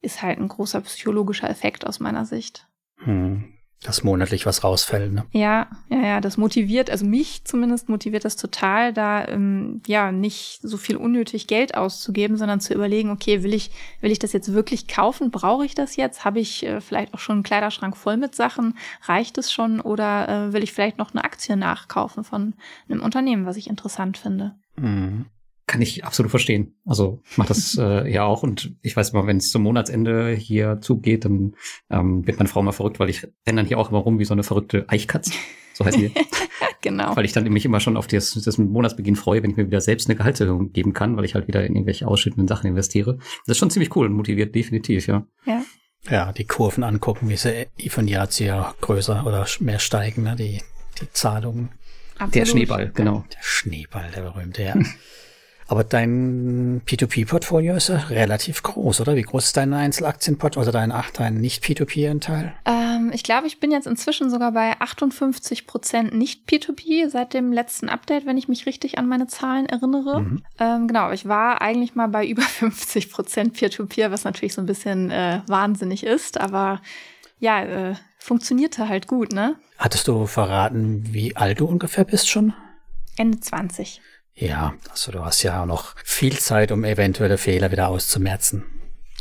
ist halt ein großer psychologischer Effekt aus meiner Sicht. Hm dass monatlich was rausfällt. Ne? Ja, ja, ja, das motiviert, also mich zumindest motiviert das total, da ähm, ja nicht so viel unnötig Geld auszugeben, sondern zu überlegen, okay, will ich, will ich das jetzt wirklich kaufen? Brauche ich das jetzt? Habe ich äh, vielleicht auch schon einen Kleiderschrank voll mit Sachen? Reicht es schon? Oder äh, will ich vielleicht noch eine Aktie nachkaufen von einem Unternehmen, was ich interessant finde? Mhm. Kann ich absolut verstehen. Also ich mache das äh, ja auch und ich weiß immer, wenn es zum Monatsende hier zugeht, dann ähm, wird meine Frau mal verrückt, weil ich renne dann hier auch immer rum wie so eine verrückte Eichkatze. So heißt die. genau. Weil ich dann mich immer schon auf das, das Monatsbeginn freue, wenn ich mir wieder selbst eine Gehaltserhöhung geben kann, weil ich halt wieder in irgendwelche ausschüttenden Sachen investiere. Das ist schon ziemlich cool und motiviert definitiv, ja. Ja. Ja, die Kurven angucken, wie sie von Jahr zu Jahr größer oder mehr steigen, ne? die, die Zahlungen. Absolut. Der Schneeball, genau. Der Schneeball, der berühmte, ja. Aber dein P2P-Portfolio ist ja relativ groß, oder? Wie groß ist dein Einzelaktienportfolio, also dein, dein Nicht-P2P-Anteil? Ähm, ich glaube, ich bin jetzt inzwischen sogar bei 58 Prozent nicht P2P seit dem letzten Update, wenn ich mich richtig an meine Zahlen erinnere. Mhm. Ähm, genau, ich war eigentlich mal bei über 50 Prozent Peer-to-Peer, was natürlich so ein bisschen äh, wahnsinnig ist, aber ja, äh, funktionierte halt gut, ne? Hattest du verraten, wie alt du ungefähr bist schon? Ende 20. Ja, also du hast ja auch noch viel Zeit, um eventuelle Fehler wieder auszumerzen.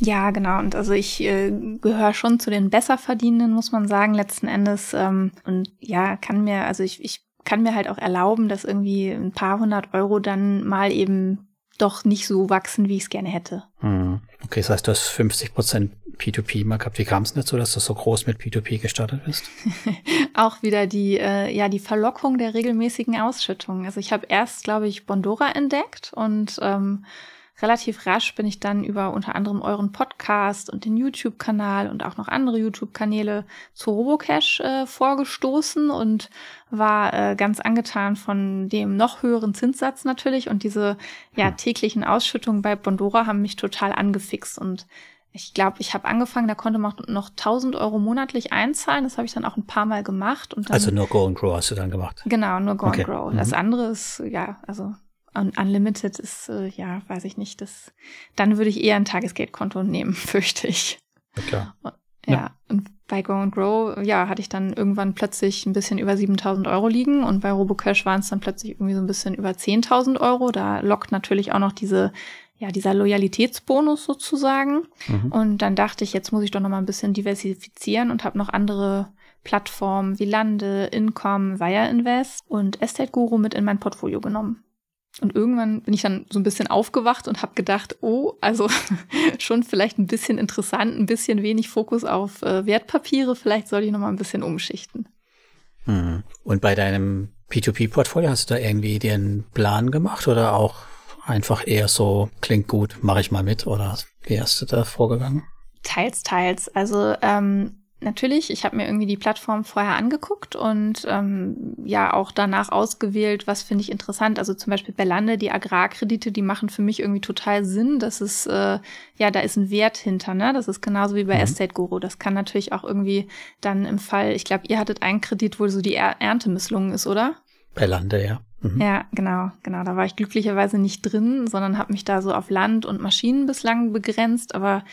Ja, genau. Und also ich äh, gehöre schon zu den Besserverdienenden, muss man sagen, letzten Endes. Ähm, und ja, kann mir, also ich, ich kann mir halt auch erlauben, dass irgendwie ein paar hundert Euro dann mal eben doch nicht so wachsen, wie ich es gerne hätte. Hm. Okay, das heißt, du hast 50 Prozent P2P mal gehabt. Wie kam es dazu, dass du so groß mit P2P gestartet bist? auch wieder die, äh, ja, die Verlockung der regelmäßigen Ausschüttung. Also ich habe erst, glaube ich, Bondora entdeckt und ähm, relativ rasch bin ich dann über unter anderem euren Podcast und den YouTube-Kanal und auch noch andere YouTube-Kanäle zu Robocash äh, vorgestoßen und war äh, ganz angetan von dem noch höheren Zinssatz natürlich und diese ja hm. täglichen Ausschüttungen bei Bondora haben mich total angefixt und ich glaube, ich habe angefangen, da konnte man noch 1000 Euro monatlich einzahlen. Das habe ich dann auch ein paar Mal gemacht. Und dann, also nur Go and Grow hast du dann gemacht? Genau, nur Go okay. and Grow. Das mhm. andere ist, ja, also Unlimited ist, äh, ja, weiß ich nicht. Das, dann würde ich eher ein Tagesgeldkonto nehmen, fürchte ich. Klar. Ja, ja, und bei Go and Grow, ja, hatte ich dann irgendwann plötzlich ein bisschen über 7000 Euro liegen und bei Robocash waren es dann plötzlich irgendwie so ein bisschen über 10.000 Euro. Da lockt natürlich auch noch diese, ja, dieser Loyalitätsbonus sozusagen. Mhm. Und dann dachte ich, jetzt muss ich doch noch mal ein bisschen diversifizieren und habe noch andere Plattformen wie Lande, Income, Wire Invest und Estate Guru mit in mein Portfolio genommen. Und irgendwann bin ich dann so ein bisschen aufgewacht und habe gedacht, oh, also schon vielleicht ein bisschen interessant, ein bisschen wenig Fokus auf äh, Wertpapiere, vielleicht soll ich noch mal ein bisschen umschichten. Hm. Und bei deinem P2P-Portfolio hast du da irgendwie den Plan gemacht oder auch einfach eher so, klingt gut, mache ich mal mit oder wie hast du da vorgegangen? Teils, teils. Also ähm, natürlich, ich habe mir irgendwie die Plattform vorher angeguckt und ähm, ja auch danach ausgewählt, was finde ich interessant. Also zum Beispiel Berlande, die Agrarkredite, die machen für mich irgendwie total Sinn. Das ist, äh, ja, da ist ein Wert hinter, ne? Das ist genauso wie bei mhm. Estate Guru. Das kann natürlich auch irgendwie dann im Fall, ich glaube, ihr hattet einen Kredit, wo so die er Ernte misslungen ist, oder? Berlande, ja. Mhm. Ja, genau, genau. Da war ich glücklicherweise nicht drin, sondern habe mich da so auf Land und Maschinen bislang begrenzt. Aber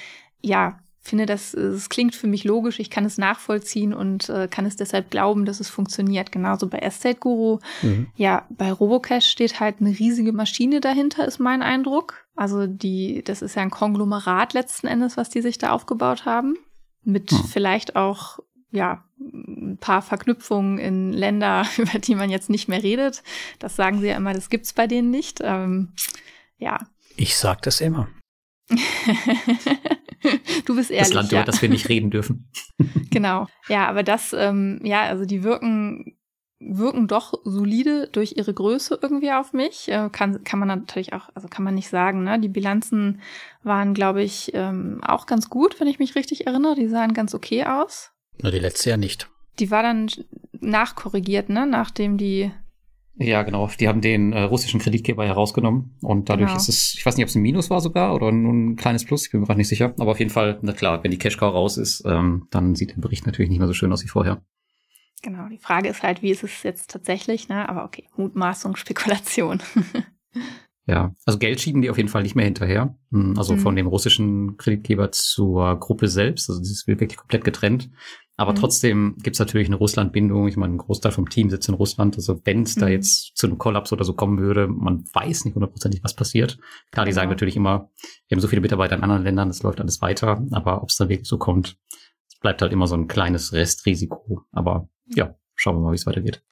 ja, finde, das, es klingt für mich logisch, ich kann es nachvollziehen und äh, kann es deshalb glauben, dass es funktioniert. Genauso bei Estate Guru. Mhm. Ja, bei Robocash steht halt eine riesige Maschine dahinter, ist mein Eindruck. Also die, das ist ja ein Konglomerat letzten Endes, was die sich da aufgebaut haben. Mit mhm. vielleicht auch, ja, ein paar Verknüpfungen in Länder, über die man jetzt nicht mehr redet. Das sagen sie ja immer, das gibt's bei denen nicht. Ähm, ja. Ich sag das immer. du bist ehrlich. Das Land, ja. über das wir nicht reden dürfen. genau. Ja, aber das, ähm, ja, also die wirken, wirken doch solide durch ihre Größe irgendwie auf mich. Äh, kann, kann man natürlich auch, also kann man nicht sagen, ne? Die Bilanzen waren, glaube ich, ähm, auch ganz gut, wenn ich mich richtig erinnere. Die sahen ganz okay aus. Nur die letzte ja nicht. Die war dann nachkorrigiert, ne? Nachdem die ja, genau. Die haben den äh, russischen Kreditgeber herausgenommen und dadurch genau. ist es, ich weiß nicht, ob es ein Minus war sogar oder nur ein kleines Plus, ich bin mir gerade nicht sicher. Aber auf jeden Fall, na klar, wenn die Cash-Cow raus ist, ähm, dann sieht der Bericht natürlich nicht mehr so schön aus wie vorher. Genau, die Frage ist halt, wie ist es jetzt tatsächlich, ne? Aber okay, Mutmaßung, Spekulation. Ja, also Geld schieben die auf jeden Fall nicht mehr hinterher. Hm, also mhm. von dem russischen Kreditgeber zur Gruppe selbst. Also das ist wirklich komplett getrennt. Aber mhm. trotzdem gibt's natürlich eine Russland-Bindung. Ich meine, ein Großteil vom Team sitzt in Russland. Also wenn es mhm. da jetzt zu einem Kollaps oder so kommen würde, man weiß nicht hundertprozentig, was passiert. Klar, die genau. sagen natürlich immer, wir haben so viele Mitarbeiter in anderen Ländern, das läuft alles weiter. Aber ob es da wirklich so kommt, bleibt halt immer so ein kleines Restrisiko. Aber ja, schauen wir mal, wie es weitergeht.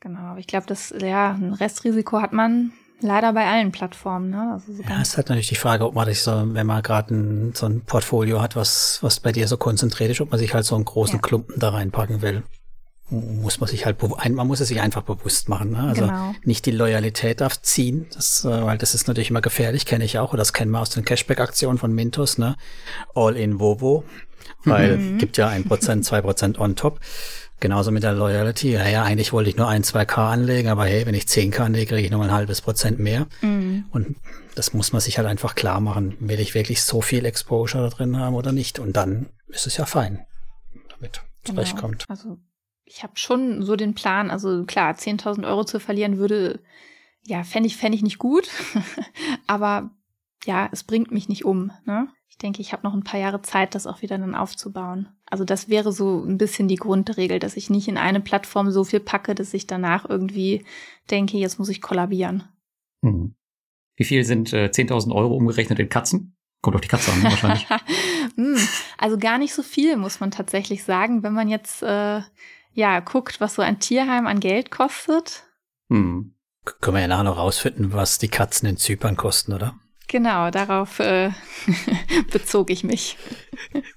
Genau, ich glaube, das ja ein Restrisiko hat man leider bei allen Plattformen. Ne? Also so ja, es ist halt natürlich die Frage, ob man sich so, wenn man gerade ein, so ein Portfolio hat, was, was bei dir so konzentriert ist, ob man sich halt so einen großen ja. Klumpen da reinpacken will. muss man sich halt, man muss es sich einfach bewusst machen. Ne? Also genau. nicht die Loyalität darf ziehen, das, äh, weil das ist natürlich immer gefährlich, kenne ich auch, oder das kennen wir aus den Cashback-Aktionen von Mintos, ne? All in Vovo, weil mhm. gibt ja ein Prozent, zwei Prozent on top. Genauso mit der Loyalty. Ja, ja, eigentlich wollte ich nur ein, zwei K anlegen, aber hey, wenn ich 10 K anlege, kriege ich nur ein halbes Prozent mehr. Mhm. Und das muss man sich halt einfach klar machen. Will ich wirklich so viel Exposure da drin haben oder nicht? Und dann ist es ja fein, damit genau. zurechtkommt. Also ich habe schon so den Plan, also klar, 10.000 Euro zu verlieren würde, ja, fände ich, fände ich nicht gut. aber ja, es bringt mich nicht um. Ne? Ich denke, ich habe noch ein paar Jahre Zeit, das auch wieder dann aufzubauen. Also das wäre so ein bisschen die Grundregel, dass ich nicht in eine Plattform so viel packe, dass ich danach irgendwie denke, jetzt muss ich kollabieren. Hm. Wie viel sind äh, 10.000 Euro umgerechnet in Katzen? Kommt auf die Katze an, wahrscheinlich. hm, also gar nicht so viel, muss man tatsächlich sagen, wenn man jetzt äh, ja guckt, was so ein Tierheim an Geld kostet. Hm. Können wir ja nachher noch rausfinden, was die Katzen in Zypern kosten, oder? Genau, darauf äh, bezog ich mich.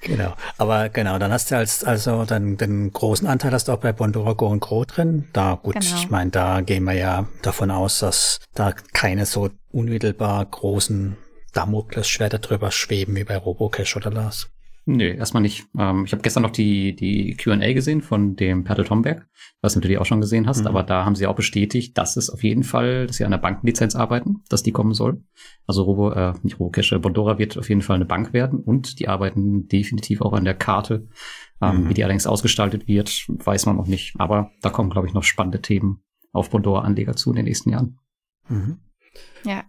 Genau, aber genau, dann hast du als also dann den großen Anteil hast du auch bei Bondora Go und Gro drin. Da gut, genau. ich meine, da gehen wir ja davon aus, dass da keine so unmittelbar großen Damoklesschwerter drüber schweben wie bei Robocash oder Lars. Nee, erstmal nicht. Ähm, ich habe gestern noch die, die QA gesehen von dem Pertel Tomberg, was du natürlich auch schon gesehen hast, mhm. aber da haben sie auch bestätigt, dass es auf jeden Fall, dass sie an der Bankenlizenz arbeiten, dass die kommen soll. Also Robo, äh, nicht Robocash, Bondora wird auf jeden Fall eine Bank werden und die arbeiten definitiv auch an der Karte. Ähm, mhm. Wie die allerdings ausgestaltet wird, weiß man noch nicht. Aber da kommen, glaube ich, noch spannende Themen auf Bondora-Anleger zu in den nächsten Jahren. Mhm. Ja,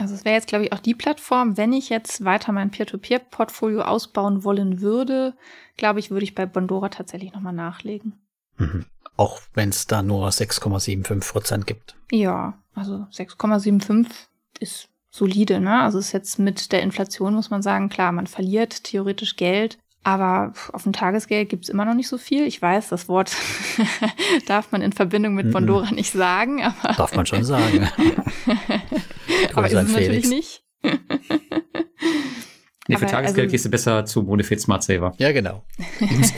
also es wäre jetzt, glaube ich, auch die Plattform, wenn ich jetzt weiter mein Peer-to-Peer-Portfolio ausbauen wollen würde, glaube ich, würde ich bei Bondora tatsächlich nochmal nachlegen. Mhm. Auch wenn es da nur 6,75 Prozent gibt. Ja, also 6,75 ist solide, ne? Also ist jetzt mit der Inflation, muss man sagen, klar, man verliert theoretisch Geld, aber auf dem Tagesgeld gibt's immer noch nicht so viel. Ich weiß, das Wort darf man in Verbindung mit Bondora nicht sagen. Aber darf man schon sagen. aber ist es natürlich nicht. Nee, für aber Tagesgeld also, gehst du besser zu Bonifit Smart Saver. Ja, genau.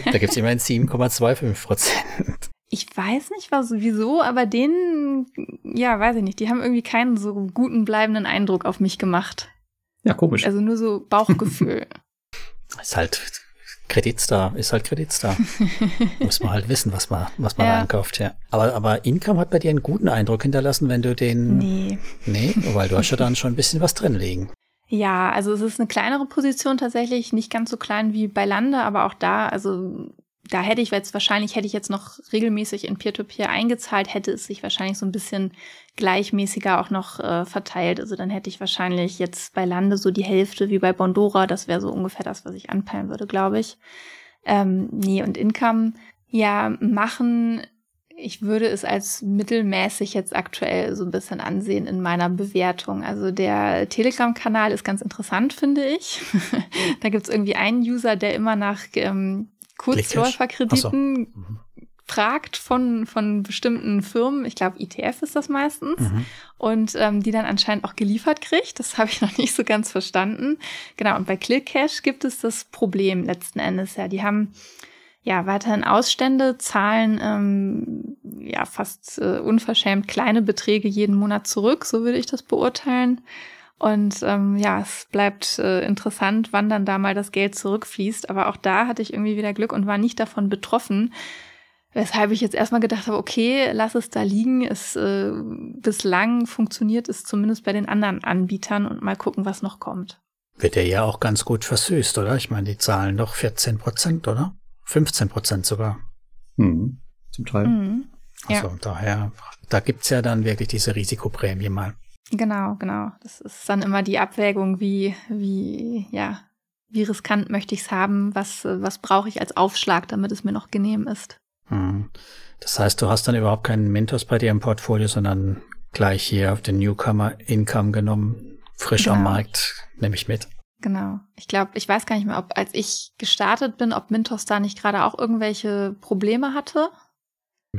da gibt's immerhin 7,25 Prozent. Ich weiß nicht, was, wieso, aber denen, ja, weiß ich nicht, die haben irgendwie keinen so guten bleibenden Eindruck auf mich gemacht. Ja, komisch. Also nur so Bauchgefühl. ist halt Kreditstar ist halt Kreditstar. Muss man halt wissen, was man, was man ja. einkauft, ja. Aber, aber Income hat bei dir einen guten Eindruck hinterlassen, wenn du den. Nee. Nee, weil du hast ja dann schon ein bisschen was drin liegen. Ja, also es ist eine kleinere Position tatsächlich, nicht ganz so klein wie bei Lande, aber auch da, also da hätte ich jetzt wahrscheinlich, hätte ich jetzt noch regelmäßig in Peer-to-Peer -Peer eingezahlt, hätte es sich wahrscheinlich so ein bisschen gleichmäßiger auch noch äh, verteilt. Also dann hätte ich wahrscheinlich jetzt bei Lande so die Hälfte wie bei Bondora. Das wäre so ungefähr das, was ich anpeilen würde, glaube ich. Ähm, nee, und Income, ja, machen, ich würde es als mittelmäßig jetzt aktuell so ein bisschen ansehen in meiner Bewertung. Also der Telegram-Kanal ist ganz interessant, finde ich. da gibt es irgendwie einen User, der immer nach ähm, Kurzläuferkrediten fragt von, von bestimmten Firmen. Ich glaube, ITF ist das meistens. Mhm. Und ähm, die dann anscheinend auch geliefert kriegt. Das habe ich noch nicht so ganz verstanden. Genau, und bei ClickCash gibt es das Problem letzten Endes ja. Die haben ja weiterhin Ausstände, zahlen ähm, ja fast äh, unverschämt kleine Beträge jeden Monat zurück, so würde ich das beurteilen. Und ähm, ja, es bleibt äh, interessant, wann dann da mal das Geld zurückfließt. Aber auch da hatte ich irgendwie wieder Glück und war nicht davon betroffen. Weshalb ich jetzt erstmal gedacht habe, okay, lass es da liegen. Es äh, bislang funktioniert es zumindest bei den anderen Anbietern und mal gucken, was noch kommt. Wird der ja auch ganz gut versüßt, oder? Ich meine, die zahlen doch 14 Prozent, oder? 15 Prozent sogar. Mhm, zum Teil. Mhm, ja. Also daher, da gibt's ja dann wirklich diese Risikoprämie mal. Genau, genau. Das ist dann immer die Abwägung, wie, wie, ja, wie riskant möchte ich es haben, was, was brauche ich als Aufschlag, damit es mir noch genehm ist. Hm. Das heißt, du hast dann überhaupt keinen Mentos bei dir im Portfolio, sondern gleich hier auf den Newcomer Income genommen, frisch genau. am Markt, nehme ich mit. Genau. Ich glaube, ich weiß gar nicht mehr, ob als ich gestartet bin, ob Mintos da nicht gerade auch irgendwelche Probleme hatte.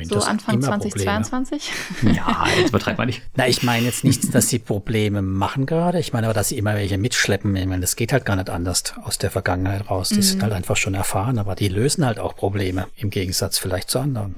So Anfang 2022? Ja, jetzt übertreibt man nicht. Na, ich meine jetzt nicht, dass sie Probleme machen gerade. Ich meine aber, dass sie immer welche mitschleppen. Ich meine, das geht halt gar nicht anders aus der Vergangenheit raus. Die mhm. sind halt einfach schon erfahren, aber die lösen halt auch Probleme im Gegensatz vielleicht zu anderen.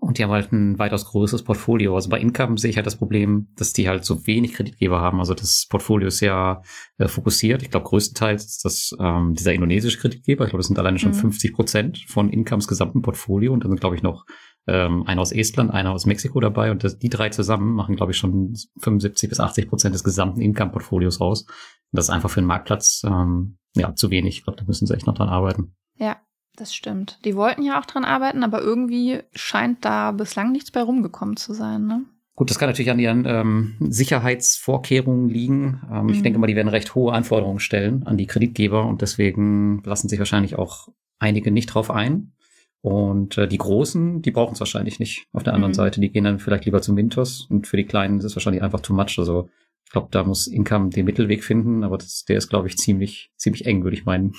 Und die haben halt ein weitaus größeres Portfolio. Also bei Income sehe ich halt das Problem, dass die halt so wenig Kreditgeber haben. Also das Portfolio ist ja äh, fokussiert. Ich glaube, größtenteils ist das ähm, dieser indonesische Kreditgeber. Ich glaube, das sind alleine schon mhm. 50 Prozent von Incomes gesamten Portfolio. Und dann sind, glaube ich, noch ähm, einer aus Estland, einer aus Mexiko dabei. Und das, die drei zusammen machen, glaube ich, schon 75 bis 80 Prozent des gesamten Income-Portfolios aus. Und das ist einfach für den Marktplatz ähm, ja zu wenig. Ich glaube, da müssen sie echt noch dran arbeiten. Ja, das stimmt. Die wollten ja auch dran arbeiten, aber irgendwie scheint da bislang nichts bei rumgekommen zu sein, ne? Gut, das kann natürlich an ihren ähm, Sicherheitsvorkehrungen liegen. Ähm, mhm. Ich denke mal, die werden recht hohe Anforderungen stellen an die Kreditgeber und deswegen lassen sich wahrscheinlich auch einige nicht drauf ein. Und äh, die Großen, die brauchen es wahrscheinlich nicht. Auf der anderen mhm. Seite, die gehen dann vielleicht lieber zum Mintos und für die Kleinen ist es wahrscheinlich einfach too much. Also ich glaube, da muss Income den Mittelweg finden, aber das, der ist, glaube ich, ziemlich, ziemlich eng, würde ich meinen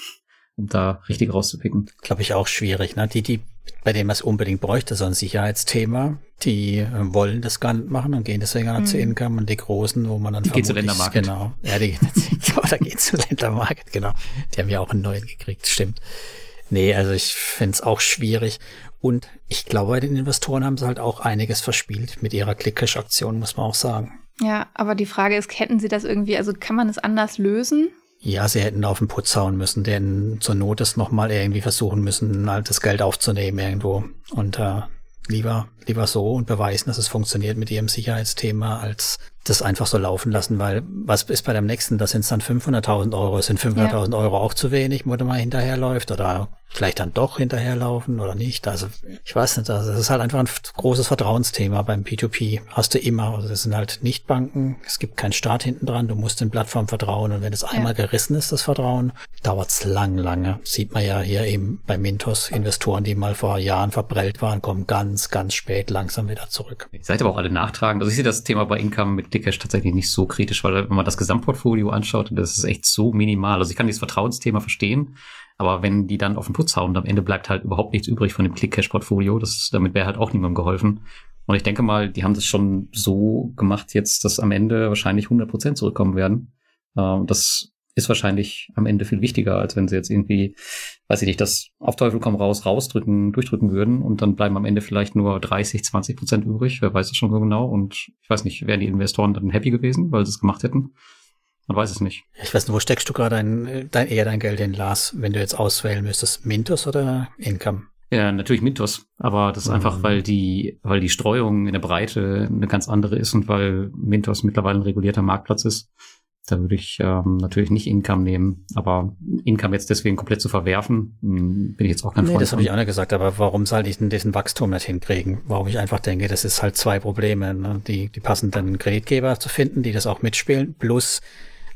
um da richtig rauszupicken. Glaube ich auch schwierig. Ne? Die, die, bei denen man es unbedingt bräuchte, so ein Sicherheitsthema, die äh, wollen das gar nicht machen und gehen deswegen mhm. zu Income und die Großen, wo man dann die geht zu Ländermarket. Genau. Ja, die, da geht zu Ländermarket, genau. Die haben ja auch einen neuen gekriegt, stimmt. Nee, also ich finde es auch schwierig. Und ich glaube, bei den Investoren haben sie halt auch einiges verspielt mit ihrer Click-Cash-Aktion, muss man auch sagen. Ja, aber die Frage ist, hätten sie das irgendwie, also kann man es anders lösen? Ja, sie hätten auf den Putz hauen müssen, denn zur Not ist nochmal irgendwie versuchen müssen, halt das Geld aufzunehmen irgendwo. Und äh, lieber, lieber so und beweisen, dass es funktioniert mit ihrem Sicherheitsthema, als das einfach so laufen lassen, weil was ist bei dem nächsten, das sind dann 500.000 Euro, sind 500.000 ja. Euro auch zu wenig, wo man hinterherläuft oder vielleicht dann doch hinterherlaufen oder nicht. Also ich weiß nicht, also das ist halt einfach ein großes Vertrauensthema beim P2P. Hast du immer, also das sind halt nicht Banken, es gibt keinen Start hinten dran, du musst den Plattform vertrauen und wenn es einmal ja. gerissen ist, das Vertrauen, dauert's lang, lange. Sieht man ja hier eben bei Mintos, Investoren, die mal vor Jahren verprellt waren, kommen ganz, ganz spät langsam wieder zurück. Ihr seid aber auch alle nachtragend. Also ich sehe das Thema bei Income mit Dickash tatsächlich nicht so kritisch, weil wenn man das Gesamtportfolio anschaut, das ist echt so minimal. Also ich kann dieses Vertrauensthema verstehen, aber wenn die dann auf den Putz hauen, am Ende bleibt halt überhaupt nichts übrig von dem Click-Cash-Portfolio. Das, damit wäre halt auch niemandem geholfen. Und ich denke mal, die haben das schon so gemacht jetzt, dass am Ende wahrscheinlich 100 Prozent zurückkommen werden. Ähm, das ist wahrscheinlich am Ende viel wichtiger, als wenn sie jetzt irgendwie, weiß ich nicht, das auf Teufel komm raus, rausdrücken, durchdrücken würden und dann bleiben am Ende vielleicht nur 30, 20 Prozent übrig. Wer weiß das schon so genau? Und ich weiß nicht, wären die Investoren dann happy gewesen, weil sie es gemacht hätten? Man weiß es nicht. Ich weiß nicht, wo steckst du gerade dein, dein, eher dein Geld in, Lars, wenn du jetzt auswählen müsstest? Mintos oder Income? Ja, natürlich Mintos, aber das ist mhm. einfach, weil die, weil die Streuung in der Breite eine ganz andere ist und weil Mintos mittlerweile ein regulierter Marktplatz ist. Da würde ich ähm, natürlich nicht Income nehmen, aber Income jetzt deswegen komplett zu verwerfen, hm, bin ich jetzt auch kein nee, Freund. Das habe ich auch nicht gesagt, aber warum soll ich denn diesen Wachstum nicht hinkriegen? Warum ich einfach denke, das ist halt zwei Probleme. Ne? Die, die passenden Kreditgeber zu finden, die das auch mitspielen, plus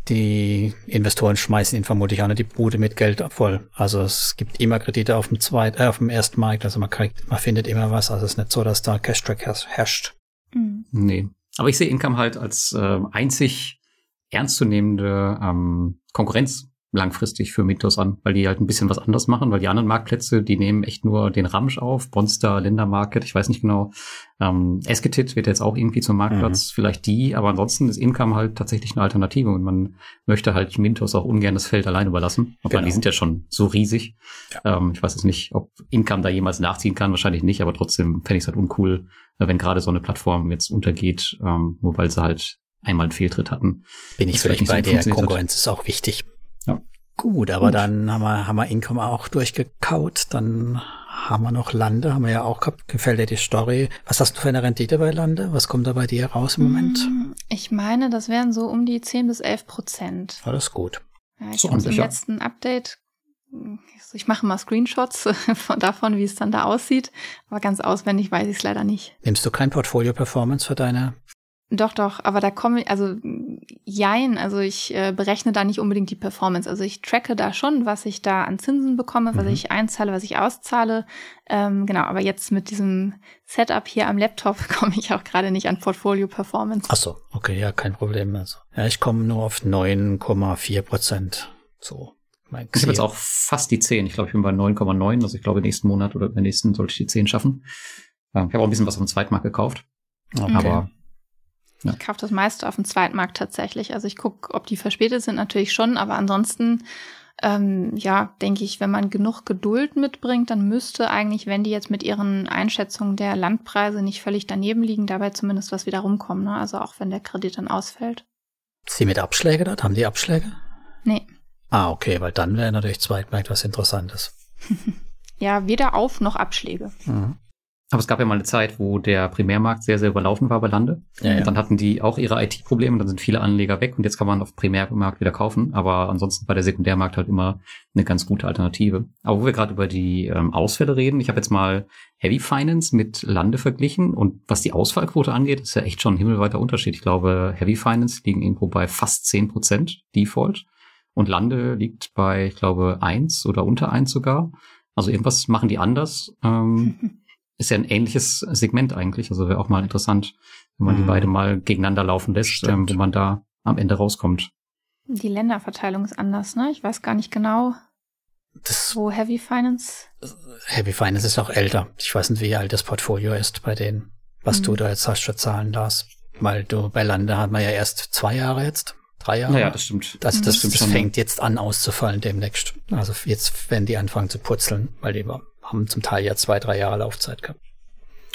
die Investoren schmeißen ihn vermutlich auch nicht die Bude mit Geld voll. Also es gibt immer Kredite auf dem zweiten, äh, auf dem ersten Markt. Also man kriegt, man findet immer was. Also es ist nicht so, dass da Cash-Track herrscht. Mhm. Nee. Aber ich sehe Income halt als äh, einzig ernstzunehmende ähm, Konkurrenz langfristig für Mythos an, weil die halt ein bisschen was anderes machen, weil die anderen Marktplätze, die nehmen echt nur den Ramsch auf, Bonster, Ländermarket, ich weiß nicht genau. Ähm, Esketit wird jetzt auch irgendwie zum Marktplatz, mhm. vielleicht die, aber ansonsten ist Income halt tatsächlich eine Alternative und man möchte halt Mintos auch ungern das Feld allein überlassen. Genau. die sind ja schon so riesig. Ja. Ähm, ich weiß jetzt nicht, ob Income da jemals nachziehen kann, wahrscheinlich nicht, aber trotzdem fände ich es halt uncool, wenn gerade so eine Plattform jetzt untergeht, ähm, nur weil sie halt einmal einen Fehltritt hatten. Bin ich vielleicht bei so der Konkurrenz hat. ist auch wichtig. Ja. Gut, aber Gut. dann haben wir, haben wir Income auch durchgekaut. Dann haben wir noch Lande, haben wir ja auch gehabt. Gefällt dir die Story? Was hast du für eine Rendite bei Lande? Was kommt da bei dir raus im Moment? Mm, ich meine, das wären so um die 10 bis 11 Prozent. Alles gut. Ja, ich so habe im letzten Update, ich mache mal Screenshots von, davon, wie es dann da aussieht, aber ganz auswendig weiß ich es leider nicht. Nimmst du kein Portfolio-Performance für deine doch, doch, aber da komme ich, also jein, also ich äh, berechne da nicht unbedingt die Performance. Also ich tracke da schon, was ich da an Zinsen bekomme, was mhm. ich einzahle, was ich auszahle. Ähm, genau, aber jetzt mit diesem Setup hier am Laptop komme ich auch gerade nicht an Portfolio Performance. Ach so, okay, ja, kein Problem. Also ja, ich komme nur auf 9,4 Prozent. So. Mein ich habe jetzt auch fast die 10. Ich glaube, ich bin bei 9,9. Also ich glaube, nächsten Monat oder im nächsten sollte ich die 10 schaffen. Ähm, ich habe auch ein bisschen was auf dem Zweitmarkt gekauft. Okay. Aber ja. Ich kaufe das meiste auf dem Zweitmarkt tatsächlich. Also ich gucke, ob die verspätet sind, natürlich schon, aber ansonsten ähm, ja, denke ich, wenn man genug Geduld mitbringt, dann müsste eigentlich, wenn die jetzt mit ihren Einschätzungen der Landpreise nicht völlig daneben liegen, dabei zumindest was wieder rumkommen. Ne? Also auch wenn der Kredit dann ausfällt. Sie mit Abschläge dort? Haben die Abschläge? Nee. Ah, okay, weil dann wäre natürlich Zweitmarkt was Interessantes. ja, weder Auf- noch Abschläge. Mhm. Aber es gab ja mal eine Zeit, wo der Primärmarkt sehr, sehr überlaufen war bei Lande. Ja, ja. Dann hatten die auch ihre IT-Probleme, dann sind viele Anleger weg und jetzt kann man auf Primärmarkt wieder kaufen. Aber ansonsten war der Sekundärmarkt halt immer eine ganz gute Alternative. Aber wo wir gerade über die ähm, Ausfälle reden, ich habe jetzt mal Heavy Finance mit Lande verglichen und was die Ausfallquote angeht, ist ja echt schon ein himmelweiter Unterschied. Ich glaube, Heavy Finance liegen irgendwo bei fast zehn Prozent Default und Lande liegt bei, ich glaube, eins oder unter eins sogar. Also irgendwas machen die anders. Ähm, ist ja ein ähnliches Segment eigentlich. Also wäre auch mal interessant, wenn man mhm. die beide mal gegeneinander laufen lässt, ähm, wo man da am Ende rauskommt. Die Länderverteilung ist anders, ne? Ich weiß gar nicht genau, das, wo Heavy Finance. Heavy Finance ist auch älter. Ich weiß nicht, wie alt das Portfolio ist bei denen, was mhm. du da jetzt hast für Zahlen, Lars. Weil du bei Lande hat man ja erst zwei Jahre jetzt. Drei Jahre? Naja, das stimmt. Das, das, das, stimmt das fängt jetzt an auszufallen demnächst. Also jetzt werden die anfangen zu purzeln, weil die haben zum Teil ja zwei, drei Jahre Laufzeit gehabt.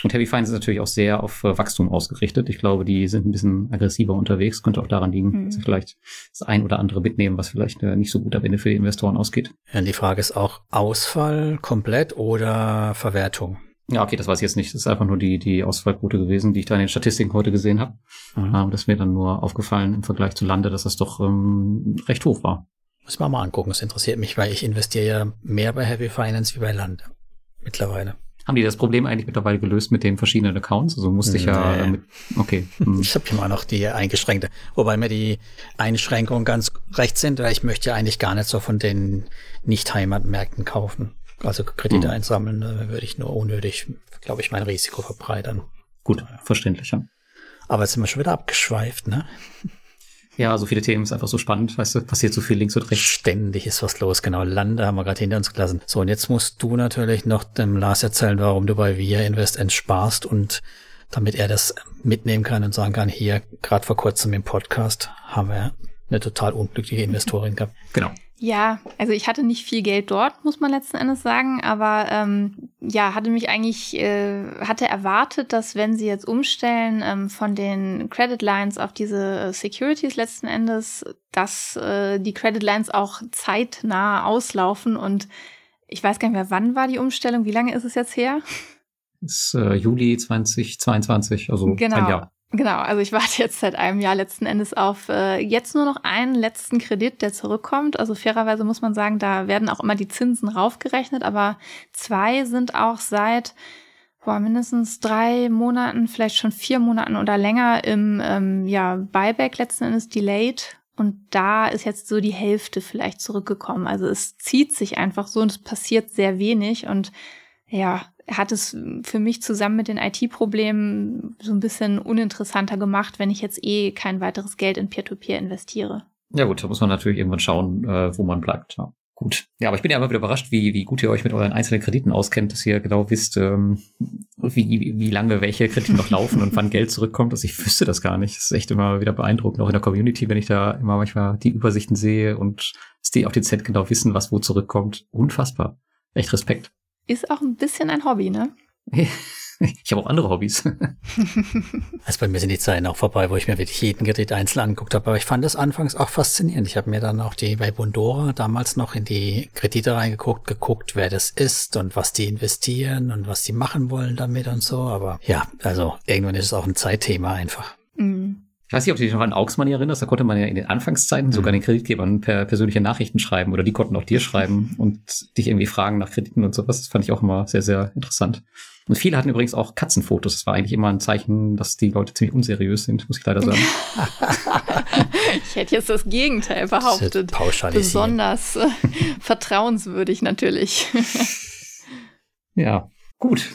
Und Heavy Finance ist natürlich auch sehr auf äh, Wachstum ausgerichtet. Ich glaube, die sind ein bisschen aggressiver unterwegs. Könnte auch daran liegen, mhm. dass sie vielleicht das ein oder andere mitnehmen, was vielleicht äh, nicht so gut am Ende für die Investoren ausgeht. Ja, die Frage ist auch Ausfall komplett oder Verwertung? Ja, okay, das weiß ich jetzt nicht. Das ist einfach nur die, die Ausfallquote gewesen, die ich da in den Statistiken heute gesehen habe. Mhm. Ähm, das ist mir dann nur aufgefallen im Vergleich zu Lande, dass das doch ähm, recht hoch war. Muss man mal angucken. Das interessiert mich, weil ich investiere ja mehr bei Heavy Finance wie bei Lande mittlerweile. Haben die das Problem eigentlich mittlerweile gelöst mit den verschiedenen Accounts? Also musste ich nee. ja damit, okay. Hm. Ich habe immer noch die eingeschränkte, wobei mir die Einschränkungen ganz recht sind, weil ich möchte ja eigentlich gar nicht so von den Nicht-Heimatmärkten kaufen. Also Kredite hm. einsammeln, da würde ich nur unnötig, glaube ich, mein Risiko verbreitern. Gut, verständlich, ja. Aber jetzt sind wir schon wieder abgeschweift, ne? Ja, so viele Themen ist einfach so spannend, weißt du, passiert so viel links und rechts. Ständig ist was los, genau. Lande haben wir gerade hinter uns gelassen. So, und jetzt musst du natürlich noch dem Lars erzählen, warum du bei Via Invest entsparst und damit er das mitnehmen kann und sagen kann, hier, gerade vor kurzem im Podcast haben wir eine total unglückliche Investorin gehabt. Genau. Ja, also ich hatte nicht viel Geld dort, muss man letzten Endes sagen, aber ähm, ja, hatte mich eigentlich, äh, hatte erwartet, dass wenn sie jetzt umstellen ähm, von den Credit Lines auf diese äh, Securities letzten Endes, dass äh, die Credit Lines auch zeitnah auslaufen und ich weiß gar nicht mehr, wann war die Umstellung, wie lange ist es jetzt her? Ist äh, Juli 2022, also genau. ein Jahr. Genau, also ich warte jetzt seit einem Jahr letzten Endes auf äh, jetzt nur noch einen letzten Kredit, der zurückkommt. Also fairerweise muss man sagen, da werden auch immer die Zinsen raufgerechnet, aber zwei sind auch seit boah, mindestens drei Monaten, vielleicht schon vier Monaten oder länger im ähm, ja, Buyback letzten Endes delayed. Und da ist jetzt so die Hälfte vielleicht zurückgekommen. Also es zieht sich einfach so und es passiert sehr wenig. Und ja, hat es für mich zusammen mit den IT-Problemen so ein bisschen uninteressanter gemacht, wenn ich jetzt eh kein weiteres Geld in Peer-to-Peer -Peer investiere. Ja gut, da muss man natürlich irgendwann schauen, äh, wo man bleibt. Ja. Gut. Ja, aber ich bin ja immer wieder überrascht, wie, wie gut ihr euch mit euren einzelnen Krediten auskennt, dass ihr genau wisst, ähm, wie, wie lange welche Kredite noch laufen und wann Geld zurückkommt. Also ich wüsste das gar nicht. Das ist echt immer wieder beeindruckend, auch in der Community, wenn ich da immer manchmal die Übersichten sehe und dass die auf den Set genau wissen, was wo zurückkommt. Unfassbar. Echt Respekt. Ist auch ein bisschen ein Hobby, ne? Ich habe auch andere Hobbys. also bei mir sind die Zeiten auch vorbei, wo ich mir wirklich jeden Kredit einzeln angeguckt habe. Aber ich fand das anfangs auch faszinierend. Ich habe mir dann auch die bei Bondora damals noch in die Kredite reingeguckt, geguckt, wer das ist und was die investieren und was die machen wollen damit und so. Aber ja, also irgendwann ist es auch ein Zeitthema einfach. Mhm. Ich weiß nicht, ob du dich noch an Augsmann erinnerst, da konnte man ja in den Anfangszeiten mhm. sogar den Kreditgebern per persönliche Nachrichten schreiben oder die konnten auch dir schreiben und dich irgendwie fragen nach Krediten und sowas. Das fand ich auch immer sehr, sehr interessant. Und viele hatten übrigens auch Katzenfotos. Das war eigentlich immer ein Zeichen, dass die Leute ziemlich unseriös sind, muss ich leider sagen. ich hätte jetzt das Gegenteil behauptet. Besonders äh, vertrauenswürdig natürlich. ja, gut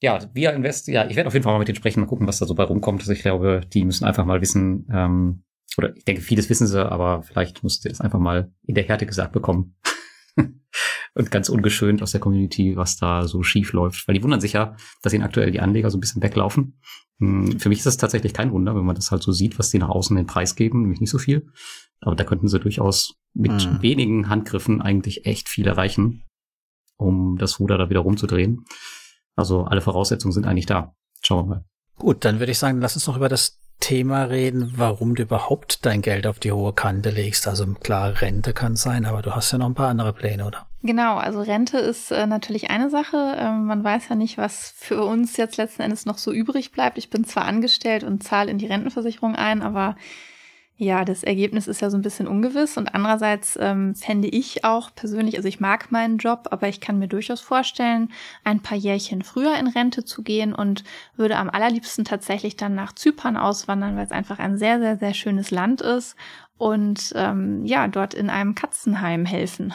ja, Via Invest, ja, ich werde auf jeden Fall mal mit denen sprechen, mal gucken, was da so bei rumkommt. Also ich glaube, die müssen einfach mal wissen, ähm, oder ich denke, vieles wissen sie, aber vielleicht musst du das einfach mal in der Härte gesagt bekommen. und ganz ungeschönt aus der Community, was da so schief läuft. Weil die wundern sich ja, dass ihnen aktuell die Anleger so ein bisschen weglaufen. Hm, für mich ist das tatsächlich kein Wunder, wenn man das halt so sieht, was die nach außen den Preis geben, nämlich nicht so viel. Aber da könnten sie durchaus mit Hm. wenigen Handgriffen eigentlich echt viel erreichen, um das Ruder da wieder rumzudrehen. Also alle Voraussetzungen sind eigentlich da. Schauen wir mal. Gut, dann würde ich sagen, lass uns noch über das Thema reden, warum du überhaupt dein Geld auf die hohe Kante legst. Also klar, Rente kann sein, aber du hast ja noch ein paar andere Pläne, oder? Genau, also Rente ist äh, natürlich eine Sache. Ähm, man weiß ja nicht, was für uns jetzt letzten Endes noch so übrig bleibt. Ich bin zwar angestellt und zahle in die Rentenversicherung ein, aber ja, das Ergebnis ist ja so ein bisschen ungewiss. Und andererseits ähm, fände ich auch persönlich, also ich mag meinen Job, aber ich kann mir durchaus vorstellen, ein paar Jährchen früher in Rente zu gehen und würde am allerliebsten tatsächlich dann nach Zypern auswandern, weil es einfach ein sehr, sehr, sehr schönes Land ist und ähm, ja, dort in einem Katzenheim helfen.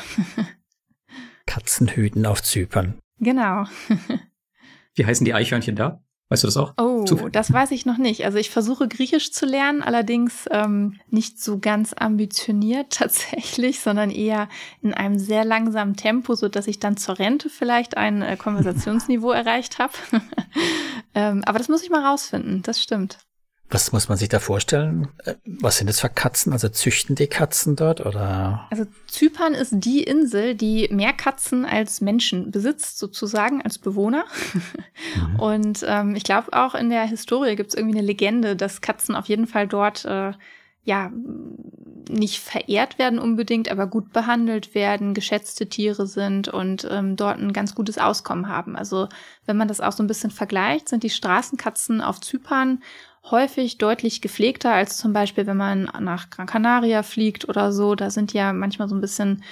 Katzenhüten auf Zypern. genau. Wie heißen die Eichhörnchen da? Weißt du das auch? Oh, Zufällig. das weiß ich noch nicht. Also ich versuche Griechisch zu lernen, allerdings ähm, nicht so ganz ambitioniert tatsächlich, sondern eher in einem sehr langsamen Tempo, so dass ich dann zur Rente vielleicht ein äh, Konversationsniveau erreicht habe. ähm, aber das muss ich mal rausfinden. Das stimmt. Was muss man sich da vorstellen? Äh, Was sind das für Katzen? Also züchten die Katzen dort oder? Also Zypern ist die Insel, die mehr Katzen als Menschen besitzt, sozusagen als Bewohner. Mhm. Und ähm, ich glaube auch in der Historie gibt es irgendwie eine Legende, dass Katzen auf jeden Fall dort äh, ja nicht verehrt werden unbedingt, aber gut behandelt werden, geschätzte Tiere sind und ähm, dort ein ganz gutes Auskommen haben. Also wenn man das auch so ein bisschen vergleicht, sind die Straßenkatzen auf Zypern häufig deutlich gepflegter als zum Beispiel, wenn man nach Gran Canaria fliegt oder so. Da sind ja manchmal so ein bisschen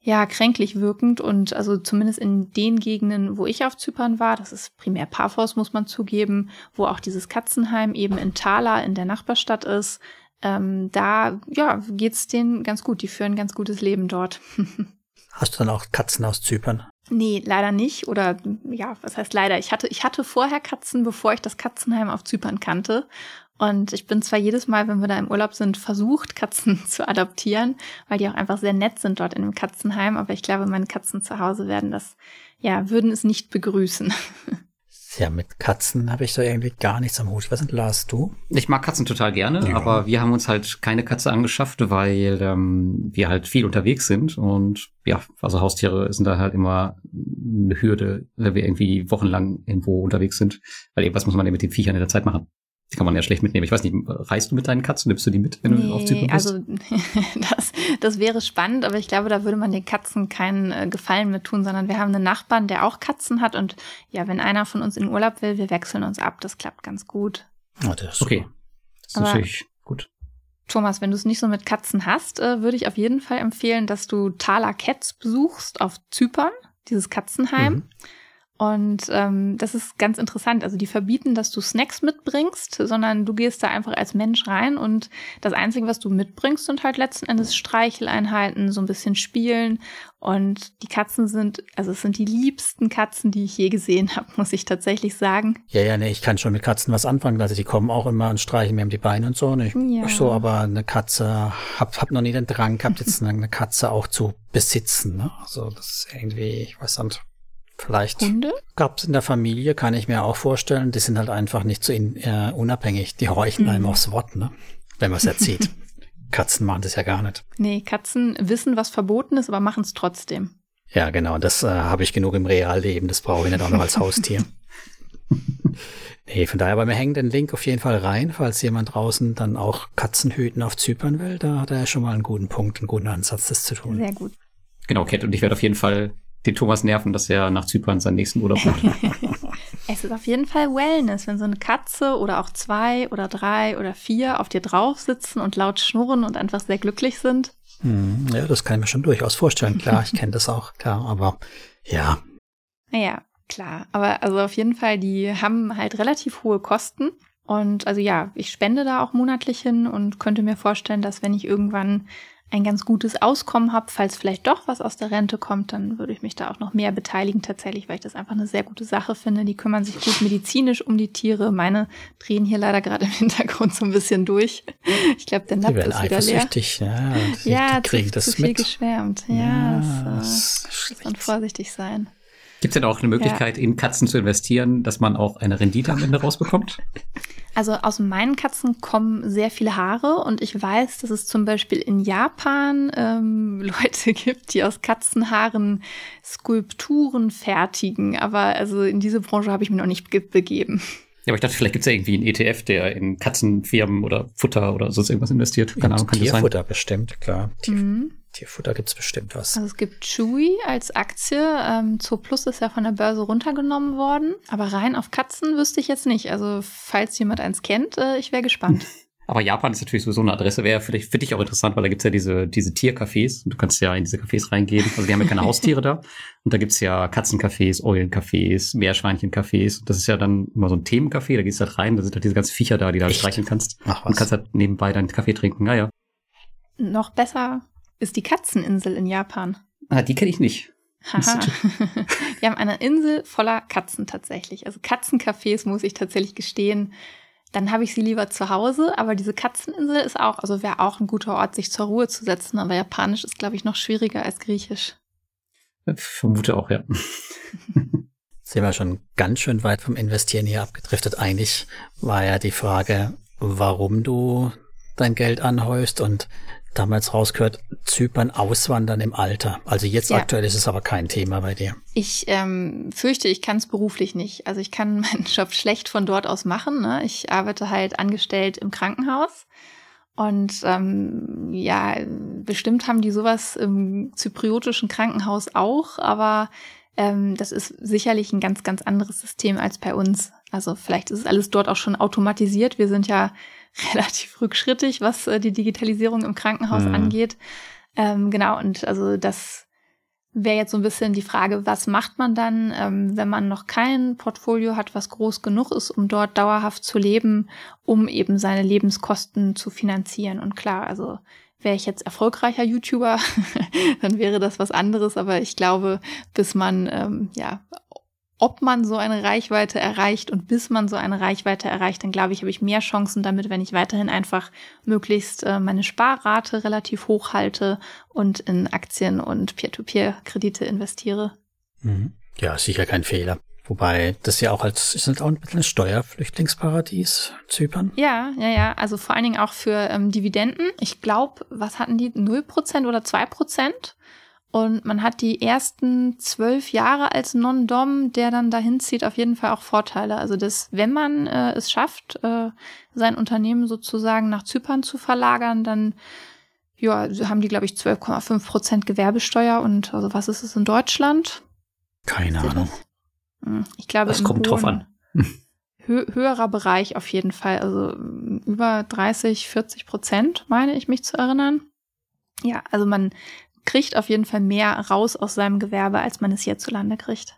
ja, kränklich wirkend und also zumindest in den Gegenden, wo ich auf Zypern war, das ist primär Paphos, muss man zugeben, wo auch dieses Katzenheim eben in Thala in der Nachbarstadt ist, ähm, da, ja, geht's denen ganz gut. Die führen ein ganz gutes Leben dort. Hast du dann auch Katzen aus Zypern? Nee, leider nicht. Oder ja, was heißt leider? Ich hatte, ich hatte vorher Katzen, bevor ich das Katzenheim auf Zypern kannte. Und ich bin zwar jedes Mal, wenn wir da im Urlaub sind, versucht, Katzen zu adoptieren, weil die auch einfach sehr nett sind dort in dem Katzenheim. Aber ich glaube, meine Katzen zu Hause werden das, ja, würden es nicht begrüßen. Ja, mit Katzen habe ich so irgendwie gar nichts am Hut. Was sind Lars, du? Ich mag Katzen total gerne, Ja. aber wir haben uns halt keine Katze angeschafft, weil ähm, wir halt viel unterwegs sind und ja, also Haustiere sind da halt immer eine Hürde, wenn wir irgendwie wochenlang irgendwo unterwegs sind, weil irgendwas muss man ja mit den Viechern in der Zeit machen. Die kann man ja schlecht mitnehmen. Ich weiß nicht, reist du mit deinen Katzen? Nimmst du die mit, wenn du auf Zypern bist? also das, das wäre spannend, aber ich glaube, da würde man den Katzen keinen äh, Gefallen mit tun, sondern wir haben einen Nachbarn, der auch Katzen hat und ja, wenn einer von uns in Urlaub will, wir wechseln uns ab. Das klappt ganz gut. Oh, das ist okay, das ist Aber- natürlich gut. Thomas, wenn du es nicht so mit Katzen hast, äh, würde ich auf jeden Fall empfehlen, dass du Thala Cats besuchst auf Zypern, dieses Katzenheim. Mhm. Und ähm, das ist ganz interessant. Also die verbieten, dass du Snacks mitbringst, sondern du gehst da einfach als Mensch rein und das Einzige, was du mitbringst, sind halt letzten Endes Streicheleinheiten, so ein bisschen Spielen. Und die Katzen sind, also es sind die liebsten Katzen, die ich je gesehen habe, muss ich tatsächlich sagen. Ja, ja, nee, ich kann schon mit Katzen was anfangen. Also die kommen auch immer und streichen mir um die Beine und so. Und ich, Ja. so, aber eine Katze, hab, hab noch nie den Drang gehabt, jetzt eine Katze auch zu besitzen. Ne? Also das ist irgendwie, ich weiß nicht, vielleicht Hunde? gab's in der Familie, kann ich mir auch vorstellen. Die sind halt einfach nicht so in, äh, unabhängig. Die horchen Mhm. einem aufs Wort, ne? wenn man es erzieht. Katzen machen das ja gar nicht. Nee, Katzen wissen, was verboten ist, aber machen es trotzdem. Ja, genau, das äh, habe ich genug im Realleben. Das brauche ich nicht auch noch als Haustier. Nee, von daher, aber wir hängen den Link auf jeden Fall rein, falls jemand draußen dann auch Katzenhüten auf Zypern will. Da hat er ja schon mal einen guten Punkt, einen guten Ansatz, das zu tun. Sehr gut. Genau, Cat. Und ich werde auf jeden Fall den Thomas nerven, dass er nach Zypern seinen nächsten Urlaub macht. Es ist auf jeden Fall Wellness, wenn so eine Katze oder auch zwei oder drei oder vier auf dir drauf sitzen und laut schnurren und einfach sehr glücklich sind. Hm, ja, das kann ich mir schon durchaus vorstellen. Klar, ich kenne das auch, klar, aber ja, Naja, klar. Aber also auf jeden Fall, die haben halt relativ hohe Kosten. Und also ja, ich spende da auch monatlich hin und könnte mir vorstellen, dass wenn ich irgendwann ein ganz gutes Auskommen habe, falls vielleicht doch was aus der Rente kommt, dann würde ich mich da auch noch mehr beteiligen tatsächlich, weil ich das einfach eine sehr gute Sache finde. Die kümmern sich gut medizinisch um die Tiere. Meine drehen hier leider gerade im Hintergrund so ein bisschen durch. Ich glaube, der Napf ist wieder leer. Ja, Ja, zu, das zu viel mit. geschwärmt. Ja, Ja, das, das ist muss man vorsichtig sein. Gibt es denn auch eine Möglichkeit, in Katzen zu investieren, dass man auch eine Rendite am Ende rausbekommt? Also aus meinen Katzen kommen sehr viele Haare und ich weiß, dass es zum Beispiel in Japan ähm, Leute gibt, die aus Katzenhaaren Skulpturen fertigen. Aber also in diese Branche habe ich mich noch nicht begeben. Ja, aber ich dachte, vielleicht gibt es ja irgendwie einen ETF, der in Katzenfirmen oder Futter oder sonst irgendwas investiert. Keine Ahnung, kann Tierfutter das sein? bestimmt, klar. Tier, mhm. Tierfutter gibt es bestimmt was. Also es gibt Chewy als Aktie. Ähm, Zooplus ist ja von der Börse runtergenommen worden. Aber rein auf Katzen wüsste ich jetzt nicht. Also falls jemand eins kennt, äh, ich wäre gespannt. Aber Japan ist natürlich sowieso eine Adresse, wäre vielleicht für dich auch interessant, weil da gibt's ja diese, diese Tiercafés und du kannst ja in diese Cafés reingehen. Also die haben ja keine Haustiere da. Und da gibt's ja Katzencafés, Eulencafés, Meerschweinchencafés. Das ist ja dann immer so ein Themencafé, da gehst du halt rein, da sind halt diese ganzen Viecher da, die du halt streicheln kannst. Ach was. Und kannst halt nebenbei deinen Kaffee trinken. Naja. Noch besser ist die Katzeninsel in Japan. Ah, die kenne ich nicht. Haha. Wir haben eine Insel voller Katzen tatsächlich. Also Katzencafés muss ich tatsächlich gestehen dann habe ich sie lieber zu Hause. Aber diese Katzeninsel ist auch, also wäre auch ein guter Ort, sich zur Ruhe zu setzen. Aber Japanisch ist, glaube ich, noch schwieriger als Griechisch. Ich vermute auch, ja. Sind wir schon ganz schön weit vom Investieren hier abgedriftet. Eigentlich war ja die Frage, warum du dein Geld anhäufst und damals rausgehört, Zypern auswandern im Alter. Also jetzt ja. aktuell ist es aber kein Thema bei dir. Ich ähm, fürchte, ich kann es beruflich nicht. Also ich kann meinen Job schlecht von dort aus machen. Ne? Ich arbeite halt angestellt im Krankenhaus. Und ähm, ja, bestimmt haben die sowas im zypriotischen Krankenhaus auch, aber ähm, das ist sicherlich ein ganz, ganz anderes System als bei uns. Also vielleicht ist es alles dort auch schon automatisiert. Wir sind ja relativ rückschrittig, was äh, die Digitalisierung im Krankenhaus mhm. angeht. Ähm, genau, und also das wäre jetzt so ein bisschen die Frage, was macht man dann, ähm, wenn man noch kein Portfolio hat, was groß genug ist, um dort dauerhaft zu leben, um eben seine Lebenskosten zu finanzieren. Und klar, also wäre ich jetzt erfolgreicher YouTuber, dann wäre das was anderes. Aber ich glaube, bis man ähm, ja ob man so eine Reichweite erreicht und bis man so eine Reichweite erreicht, dann glaube ich, habe ich mehr Chancen damit, wenn ich weiterhin einfach möglichst äh, meine Sparrate relativ hoch halte und in Aktien und Peer-to-Peer-Kredite investiere. Mhm. Ja, sicher kein Fehler. Wobei das ja auch als, ist das auch ein bisschen ein Steuerflüchtlingsparadies, Zypern? Ja, ja, ja. Also vor allen Dingen auch für ähm, Dividenden. Ich glaube, was hatten die? 0% oder 2%? Und man hat die ersten zwölf Jahre als Non-Dom, der dann dahin zieht, auf jeden Fall auch Vorteile. Also dass, wenn man äh, es schafft, äh, sein Unternehmen sozusagen nach Zypern zu verlagern, dann ja, haben die, glaube ich, 12,5 Prozent Gewerbesteuer. Und also was ist es in Deutschland? Keine Ahnung. Hm, ich glaube, das kommt drauf an. Hö höherer Bereich auf jeden Fall. Also über 30, 40 Prozent, meine ich mich zu erinnern. Ja, also man kriegt auf jeden Fall mehr raus aus seinem Gewerbe, als man es hierzulande kriegt.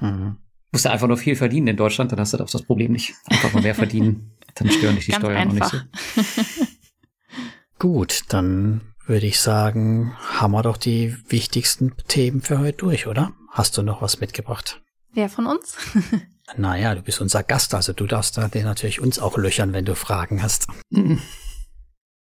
Mhm. Du musst ja einfach nur viel verdienen in Deutschland, dann hast du das Problem nicht. Einfach mal mehr verdienen, dann stören dich die Ganz Steuern einfach. auch nicht so. Gut, dann würde ich sagen, haben wir doch die wichtigsten Themen für heute durch, oder? Hast du noch was mitgebracht? Wer von uns? naja, du bist unser Gast, also du darfst da natürlich uns auch löchern, wenn du Fragen hast.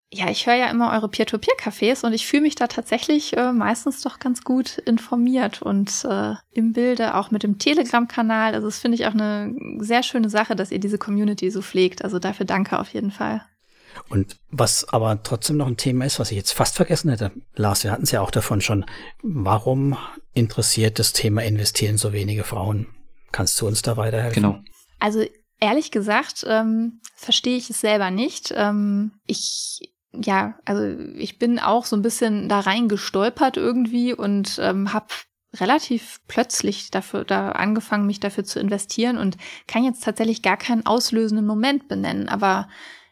Ja, ich höre ja immer eure Peer-to-Peer-Cafés und ich fühle mich da tatsächlich äh, meistens doch ganz gut informiert und äh, im Bilde auch mit dem Telegram-Kanal. Also das finde ich auch eine sehr schöne Sache, dass ihr diese Community so pflegt. Also dafür danke auf jeden Fall. Und was aber trotzdem noch ein Thema ist, was ich jetzt fast vergessen hätte, Lars, wir hatten es ja auch davon schon. Warum interessiert das Thema Investieren so wenige Frauen? Kannst du uns da weiterhelfen? Genau. Also ehrlich gesagt ähm, verstehe ich es selber nicht. Ähm, ich ja, also ich bin auch so ein bisschen da reingestolpert irgendwie und ähm, habe relativ plötzlich dafür da angefangen, mich dafür zu investieren und kann jetzt tatsächlich gar keinen auslösenden Moment benennen. Aber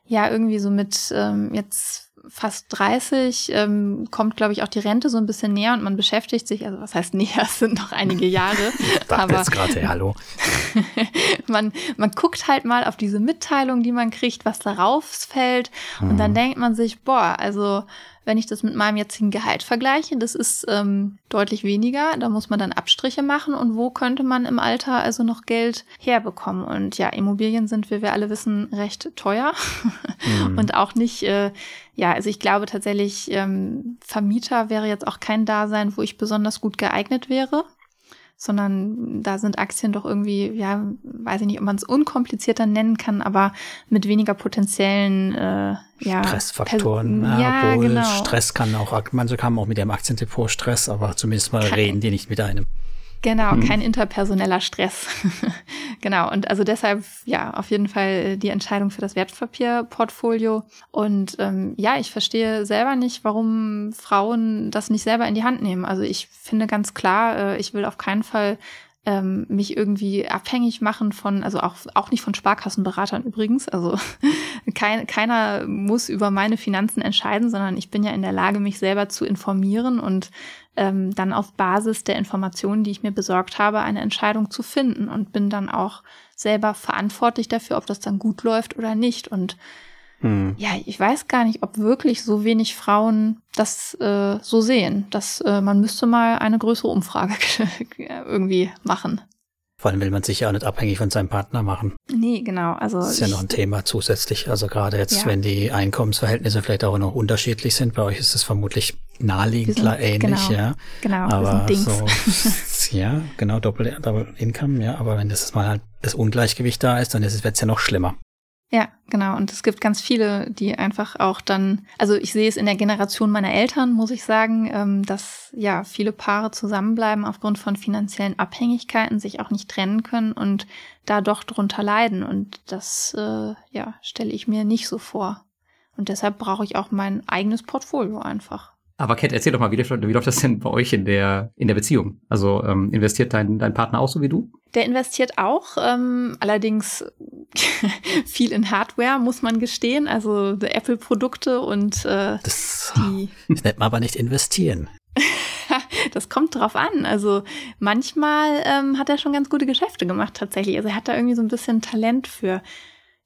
ja, irgendwie so mit ähm, jetzt fast 30 ähm, kommt, glaube ich, auch die Rente so ein bisschen näher und man beschäftigt sich, also was heißt näher, es sind noch einige Jahre. aber jetzt gerade, hallo. man, man guckt halt mal auf diese Mitteilung, die man kriegt, was darauf fällt und mhm. dann denkt man sich, boah, also wenn ich das mit meinem jetzigen Gehalt vergleiche, das ist ähm, deutlich weniger. Da muss man dann Abstriche machen. Und wo könnte man im Alter also noch Geld herbekommen? Und ja, Immobilien sind, wie wir alle wissen, recht teuer mhm. und auch nicht. Äh, ja, also ich glaube tatsächlich, ähm, Vermieter wäre jetzt auch kein Dasein, wo ich besonders gut geeignet wäre sondern da sind Aktien doch irgendwie, ja, weiß ich nicht, ob man es unkomplizierter nennen kann, aber mit weniger potenziellen äh, ja, Stressfaktoren. ja, ja, obwohl genau. Stress kann auch, manche haben auch mit dem Aktiendepot Stress, aber zumindest mal Kann- reden die nicht mit einem. Genau, Mhm. kein interpersoneller Stress. genau, und also deshalb, ja, auf jeden Fall äh, die Entscheidung für das Wertpapierportfolio. Und ähm, ja, ich verstehe selber nicht, warum Frauen das nicht selber in die Hand nehmen. Also ich finde ganz klar, äh, ich will auf keinen Fall ähm, mich irgendwie abhängig machen von, also auch, auch nicht von Sparkassenberatern übrigens. Also kein, keiner muss über meine Finanzen entscheiden, sondern ich bin ja in der Lage, mich selber zu informieren und ähm, dann auf Basis der Informationen, die ich mir besorgt habe, eine Entscheidung zu finden und bin dann auch selber verantwortlich dafür, ob das dann gut läuft oder nicht. Und Hm. ja, ich weiß gar nicht, ob wirklich so wenig Frauen das äh, so sehen. Dass äh, man müsste mal eine größere Umfrage irgendwie machen. Vor allem will man sich ja auch nicht abhängig von seinem Partner machen. Nee, genau. Also Das ist ja noch ein Thema zusätzlich. Also gerade jetzt, Ja. wenn die Einkommensverhältnisse vielleicht auch noch unterschiedlich sind, bei euch ist es vermutlich naheliegend sind- ähnlich, genau. ja. genau, Aber so, ja, genau, Doppel, Double Income, ja. Aber wenn das mal halt das Ungleichgewicht da ist, dann ist es ja noch schlimmer. Ja, genau. Und es gibt ganz viele, die einfach auch dann, also ich sehe es in der Generation meiner Eltern, muss ich sagen, ähm, dass ja viele Paare zusammenbleiben aufgrund von finanziellen Abhängigkeiten, sich auch nicht trennen können und da doch drunter leiden. Und das, äh, ja, stelle ich mir nicht so vor. Und deshalb brauche ich auch mein eigenes Portfolio einfach. Aber Kat, erzähl doch mal, wie, läuft- wie läuft das denn bei euch in der, in der Beziehung? Also ähm, investiert dein, dein Partner auch so wie du? Der investiert auch, ähm, allerdings viel in Hardware, muss man gestehen. Also Apple-Produkte und äh, Das, die das nennt man aber nicht investieren. Das kommt drauf an. Also manchmal ähm, hat er schon ganz gute Geschäfte gemacht tatsächlich. Also er hat da irgendwie so ein bisschen Talent für.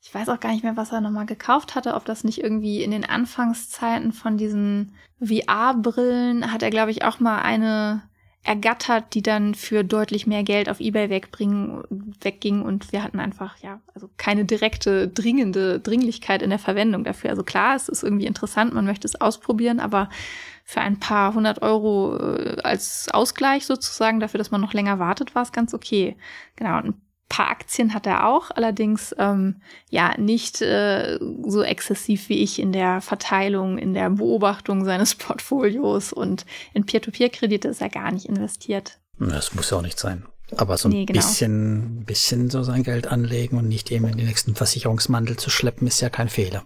Ich weiß auch gar nicht mehr, was er nochmal gekauft hatte, ob das nicht irgendwie in den Anfangszeiten von diesen VR-Brillen hat er, glaube ich, auch mal eine ergattert, die dann für deutlich mehr Geld auf Ebay wegbringen, wegging und wir hatten einfach, ja, also keine direkte, dringende Dringlichkeit in der Verwendung dafür. Also klar, es ist irgendwie interessant, man möchte es ausprobieren, aber für ein paar hundert Euro äh, als Ausgleich sozusagen, dafür, dass man noch länger wartet, war es ganz okay. Genau, und paar Aktien hat er auch, allerdings ähm, ja nicht äh, so exzessiv wie ich in der Verteilung, in der Beobachtung seines Portfolios und in Peer-to-Peer-Kredite ist er gar nicht investiert. Das muss ja auch nicht sein. Aber so ein Nee, genau. bisschen, bisschen so sein Geld anlegen und nicht eben in den nächsten Versicherungsmantel zu schleppen, ist ja kein Fehler.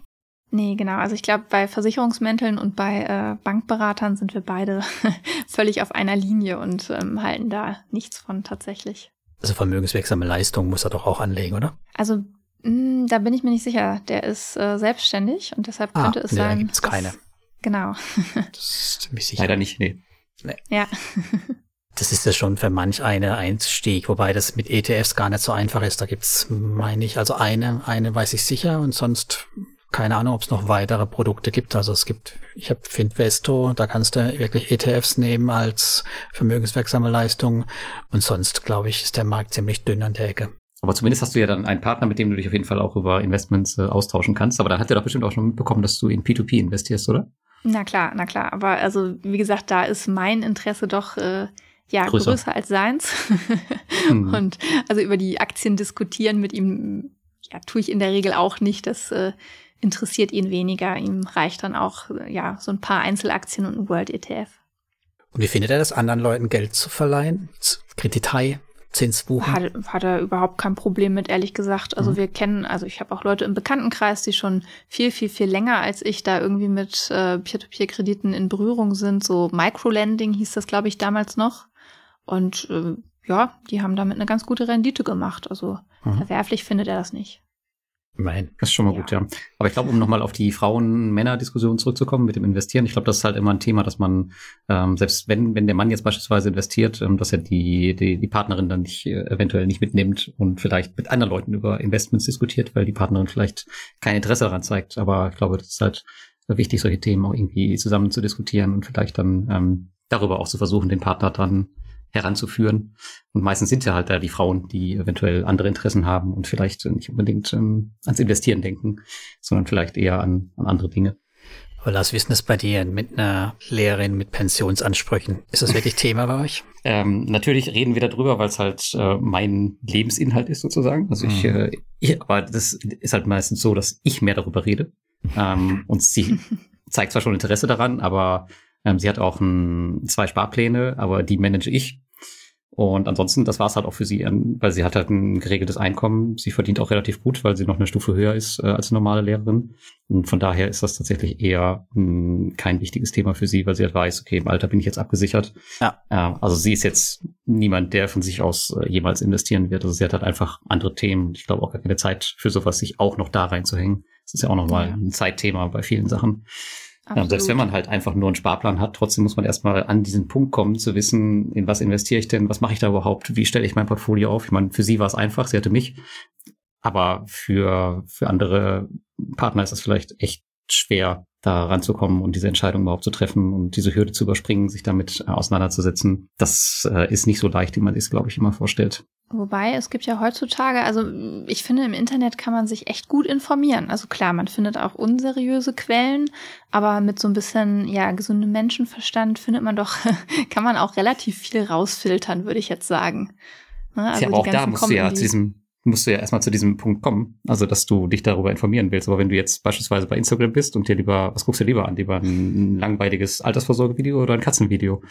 Nee, genau. Also ich glaube, bei Versicherungsmänteln und bei äh, Bankberatern sind wir beide völlig auf einer Linie und ähm, halten da nichts von tatsächlich. Also vermögenswirksame Leistung muss er doch auch anlegen, oder? Also mh, da bin ich mir nicht sicher. Der ist äh, selbstständig und deshalb Ah, könnte es nee, da sein. gibt's dass- keine. Genau. Das ist ziemlich sicher. Leider nicht, nee. Ja. Das ist ja schon für manch eine Einstieg, wobei das mit ETFs gar nicht so einfach ist. Da gibt's, meine ich, also eine, eine weiß ich sicher und sonst keine Ahnung, ob es noch weitere Produkte gibt. Also es gibt, ich habe Finvesto, da kannst du wirklich ETFs nehmen als vermögenswirksame Leistung und sonst, glaube ich, ist der Markt ziemlich dünn an der Ecke. Aber zumindest hast du ja dann einen Partner, mit dem du dich auf jeden Fall auch über Investments äh, austauschen kannst. Aber dann hat er doch bestimmt auch schon mitbekommen, dass du in P2P investierst, oder? Na klar, na klar. Aber also, wie gesagt, da ist mein Interesse doch äh, ja Größer. größer, als seins. Hm. Und also über die Aktien diskutieren mit ihm, ja, tue ich in der Regel auch nicht. Das äh, interessiert ihn weniger. Ihm reicht dann auch äh, ja so ein paar Einzelaktien und ein World ETF. Und wie findet er das, anderen Leuten Geld zu verleihen? Kreditei, Zinsbuchen? Hat, hat er überhaupt kein Problem mit, ehrlich gesagt. Also Mhm. wir kennen, also ich habe auch Leute im Bekanntenkreis, die schon viel, viel, viel länger als ich da irgendwie mit äh, Peer-to-Peer-Krediten in Berührung sind. So Microlending hieß das, glaube ich, damals noch. Und äh, ja, die haben damit eine ganz gute Rendite gemacht. Also Mhm. verwerflich findet er das nicht. Immerhin. Das ist schon mal Ja. gut, ja. Aber ich glaube, um nochmal auf die Frauen-Männer-Diskussion zurückzukommen mit dem Investieren, ich glaube, das ist halt immer ein Thema, dass man, ähm, selbst wenn, wenn der Mann jetzt beispielsweise investiert, ähm, dass er die, die, die Partnerin dann nicht, äh, eventuell nicht mitnimmt und vielleicht mit anderen Leuten über Investments diskutiert, weil die Partnerin vielleicht kein Interesse daran zeigt. Aber ich glaube, das ist halt wichtig, solche Themen auch irgendwie zusammen zu diskutieren und vielleicht dann ähm, darüber auch zu versuchen, den Partner dann heranzuführen. Und meistens sind ja halt da die Frauen, die eventuell andere Interessen haben und vielleicht nicht unbedingt ähm, ans Investieren denken, sondern vielleicht eher an, an andere Dinge. Weil das Wissen ist bei dir mit einer Lehrerin mit Pensionsansprüchen. Ist das wirklich Thema bei euch? Ähm, natürlich reden wir darüber, weil es halt äh, mein Lebensinhalt ist sozusagen. Also ich, mhm. äh, ich, aber das ist halt meistens so, dass ich mehr darüber rede. Ähm, und sie zeigt zwar schon Interesse daran, aber ähm, sie hat auch ein, zwei Sparpläne, aber die manage ich. Und ansonsten, das war es halt auch für sie, weil sie hat halt ein geregeltes Einkommen. Sie verdient auch relativ gut, weil sie noch eine Stufe höher ist äh, als eine normale Lehrerin. Und von daher ist das tatsächlich eher mh, hm, kein wichtiges Thema für sie, weil sie halt weiß, okay, im Alter bin ich jetzt abgesichert. Ja. Äh, also sie ist jetzt niemand, der von sich aus äh, jemals investieren wird. Also sie hat halt einfach andere Themen. Ich glaube auch gar keine Zeit für sowas, sich auch noch da reinzuhängen. Das ist ja auch nochmal ja. ein Zeitthema bei vielen Sachen. Ja, selbst wenn man halt einfach nur einen Sparplan hat, trotzdem muss man erstmal an diesen Punkt kommen, zu wissen, in was investiere ich denn, was mache ich da überhaupt, wie stelle ich mein Portfolio auf. Ich meine, für sie war es einfach, sie hatte mich, aber für, für andere Partner ist das vielleicht echt schwer, da ranzukommen und diese Entscheidung überhaupt zu treffen und diese Hürde zu überspringen, sich damit auseinanderzusetzen. Das äh, ist nicht so leicht, wie man sich, glaube ich, immer vorstellt. Wobei, es gibt ja heutzutage, also ich finde, im Internet kann man sich echt gut informieren. Also klar, man findet auch unseriöse Quellen, aber mit so ein bisschen, ja, gesundem Menschenverstand findet man doch, kann man auch relativ viel rausfiltern, würde ich jetzt sagen. Ne? Also ja, aber auch da musst du ja zu diesem musst du ja erstmal zu diesem Punkt kommen, also dass du dich darüber informieren willst. Aber wenn du jetzt beispielsweise bei Instagram bist und dir lieber, was guckst du lieber an? Lieber ein, langweiliges Altersvorsorgevideo oder ein Katzenvideo?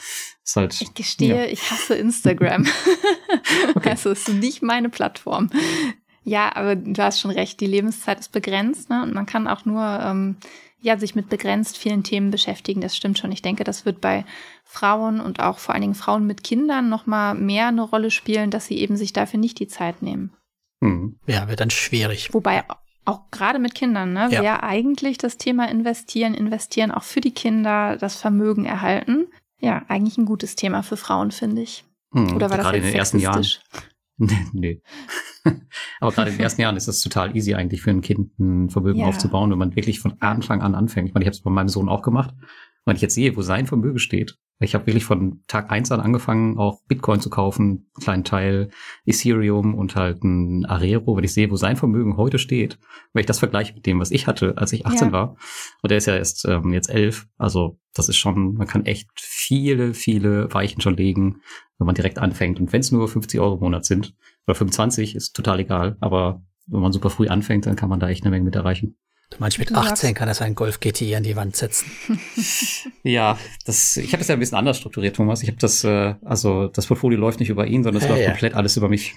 Ist halt, ich gestehe, ja. ich hasse Instagram. okay. Also ist nicht meine Plattform. Ja, aber du hast schon recht, die Lebenszeit ist begrenzt, ne? Und man kann auch nur ähm, ja, sich mit begrenzt vielen Themen beschäftigen. Das stimmt schon. Ich denke, das wird bei Frauen und auch vor allen Dingen Frauen mit Kindern noch mal mehr eine Rolle spielen, dass sie eben sich dafür nicht die Zeit nehmen. Mhm. Ja, wird dann schwierig. Wobei auch gerade mit Kindern, ne, ja. wäre eigentlich das Thema investieren, investieren auch für die Kinder, das Vermögen erhalten. Ja, eigentlich ein gutes Thema für Frauen, finde ich. Mhm. Oder war das gerade in den ersten Jahren? nee. Aber gerade in den ersten Jahren ist es total easy eigentlich für ein Kind ein Vermögen ja. aufzubauen, wenn man wirklich von Anfang an anfängt. Ich meine, ich habe es bei meinem Sohn auch gemacht. Wenn ich jetzt sehe, wo sein Vermögen steht, ich habe wirklich von Tag eins an angefangen, auch Bitcoin zu kaufen, einen kleinen Teil Ethereum und halt ein Arero, wenn ich sehe, wo sein Vermögen heute steht, wenn ich das vergleiche mit dem, was ich hatte, als ich 18 ja. war, und der ist ja erst ähm, jetzt elf, also das ist schon, man kann echt viele, viele Weichen schon legen, wenn man direkt anfängt. Und wenn es nur 50 Euro im Monat sind, oder 25, ist total egal, aber wenn man super früh anfängt, dann kann man da echt eine Menge mit erreichen. Du meinst, mit 18 kann er seinen Golf GTI an die Wand setzen. ja, das, ich habe das ja ein bisschen anders strukturiert, Thomas. Ich habe das, äh, also das Portfolio läuft nicht über ihn, sondern es ja, läuft ja. komplett alles über mich.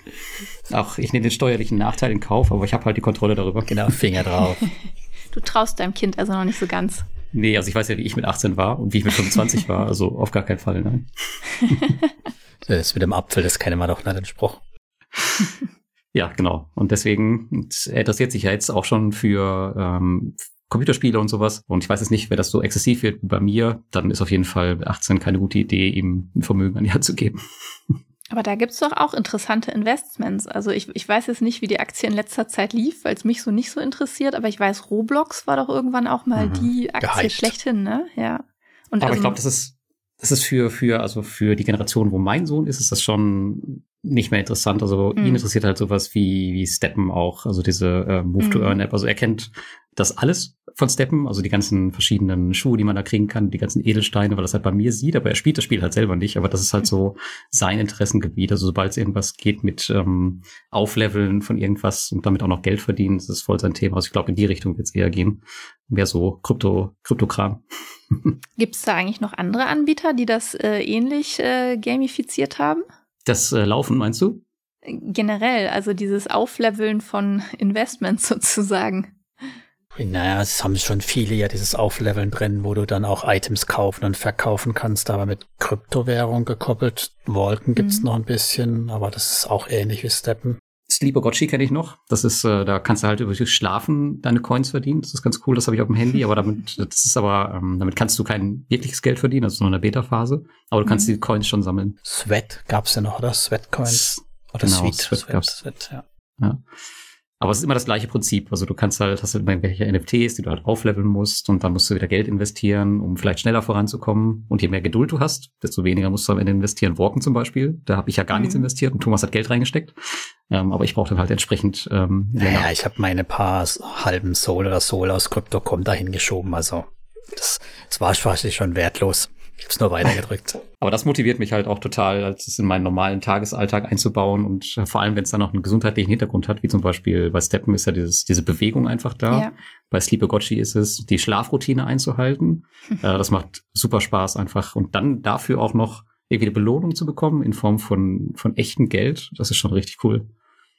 Auch ich nehme den steuerlichen Nachteil in Kauf, aber ich habe halt die Kontrolle darüber. Genau, Finger drauf. du traust deinem Kind also noch nicht so ganz. Nee, also ich weiß ja, wie ich mit 18 war und wie ich mit 25 war, also auf gar keinen Fall, nein. das mit dem Apfel, das kennen wir doch, ne, den Spruch. Ja, genau. Und deswegen er interessiert sich ja jetzt auch schon für ähm, Computerspiele und sowas. Und ich weiß jetzt nicht, wer das so exzessiv wird wie bei mir, dann ist auf jeden Fall 18 keine gute Idee, ihm ein Vermögen an die Hand zu geben. Aber da gibt's doch auch interessante Investments. Also ich, ich weiß jetzt nicht, wie die Aktie in letzter Zeit lief, weil es mich so nicht so interessiert, aber ich weiß, Roblox war doch irgendwann auch mal mhm. die Aktie Gehypt. schlechthin, ne? Ja. Und aber also, ich glaube, das ist, das ist für, für, also für die Generation, wo mein Sohn ist, ist das schon nicht mehr interessant. Also mhm. ihn interessiert halt sowas wie, wie Steppen auch, also diese äh, Move-to-Earn-App. Mhm. Also er kennt das alles von Steppen, also die ganzen verschiedenen Schuhe, die man da kriegen kann, die ganzen Edelsteine, weil das halt bei mir sieht, aber er spielt das Spiel halt selber nicht. Aber das ist halt so sein Interessengebiet. Also sobald es irgendwas geht mit ähm, Aufleveln von irgendwas und damit auch noch Geld verdienen, das ist voll sein Thema. Also ich glaube, in die Richtung wird es eher gehen. Mehr so Krypto, Kryptokram. Gibt es da eigentlich noch andere Anbieter, die das äh, ähnlich äh, gamifiziert haben? Das äh, Laufen, meinst du? Generell, also dieses Aufleveln von Investments sozusagen. Naja, es haben schon viele ja dieses Aufleveln drin, wo du dann auch Items kaufen und verkaufen kannst, aber mit Kryptowährung gekoppelt. Wolken gibt's mhm. noch ein bisschen, aber das ist auch ähnlich wie Steppen. Sleeper Gotchi kenne ich noch. Das ist, äh, da kannst du halt über Schlafen deine Coins verdienen. Das ist ganz cool. Das habe ich auf dem Handy. Aber damit, das ist aber, ähm, damit kannst du kein wirkliches Geld verdienen. Das ist nur in der Beta-Phase. Aber du kannst mhm. die Coins schon sammeln. Sweat gab's ja noch, oder? Sweat Coins. Oder genau, Sweet. Sweat, Sweat. Sweat, ja. ja. Aber es ist immer das gleiche Prinzip. Also du kannst halt, hast halt irgendwelche NFTs, die du halt aufleveln musst und dann musst du wieder Geld investieren, um vielleicht schneller voranzukommen. Und je mehr Geduld du hast, desto weniger musst du am Ende investieren. Walken zum Beispiel, da habe ich ja gar mhm. nichts investiert und Thomas hat Geld reingesteckt. Ähm, aber ich brauche dann halt entsprechend ähm, länger. Naja, ich habe meine paar halben Soul oder Soul aus Crypto.com dahin geschoben, also Das, das war quasi schon wertlos. Ich habe es nur weitergedrückt. Aber das motiviert mich halt auch total, das in meinen normalen Tagesalltag einzubauen und äh, vor allem, wenn es dann noch einen gesundheitlichen Hintergrund hat, wie zum Beispiel bei Steppen ist ja dieses, diese Bewegung einfach da. Ja. Bei Sleepagotchi ist es, die Schlafroutine einzuhalten. äh, das macht super Spaß einfach. Und dann dafür auch noch irgendwie eine Belohnung zu bekommen in Form von, von echtem Geld, das ist schon richtig cool.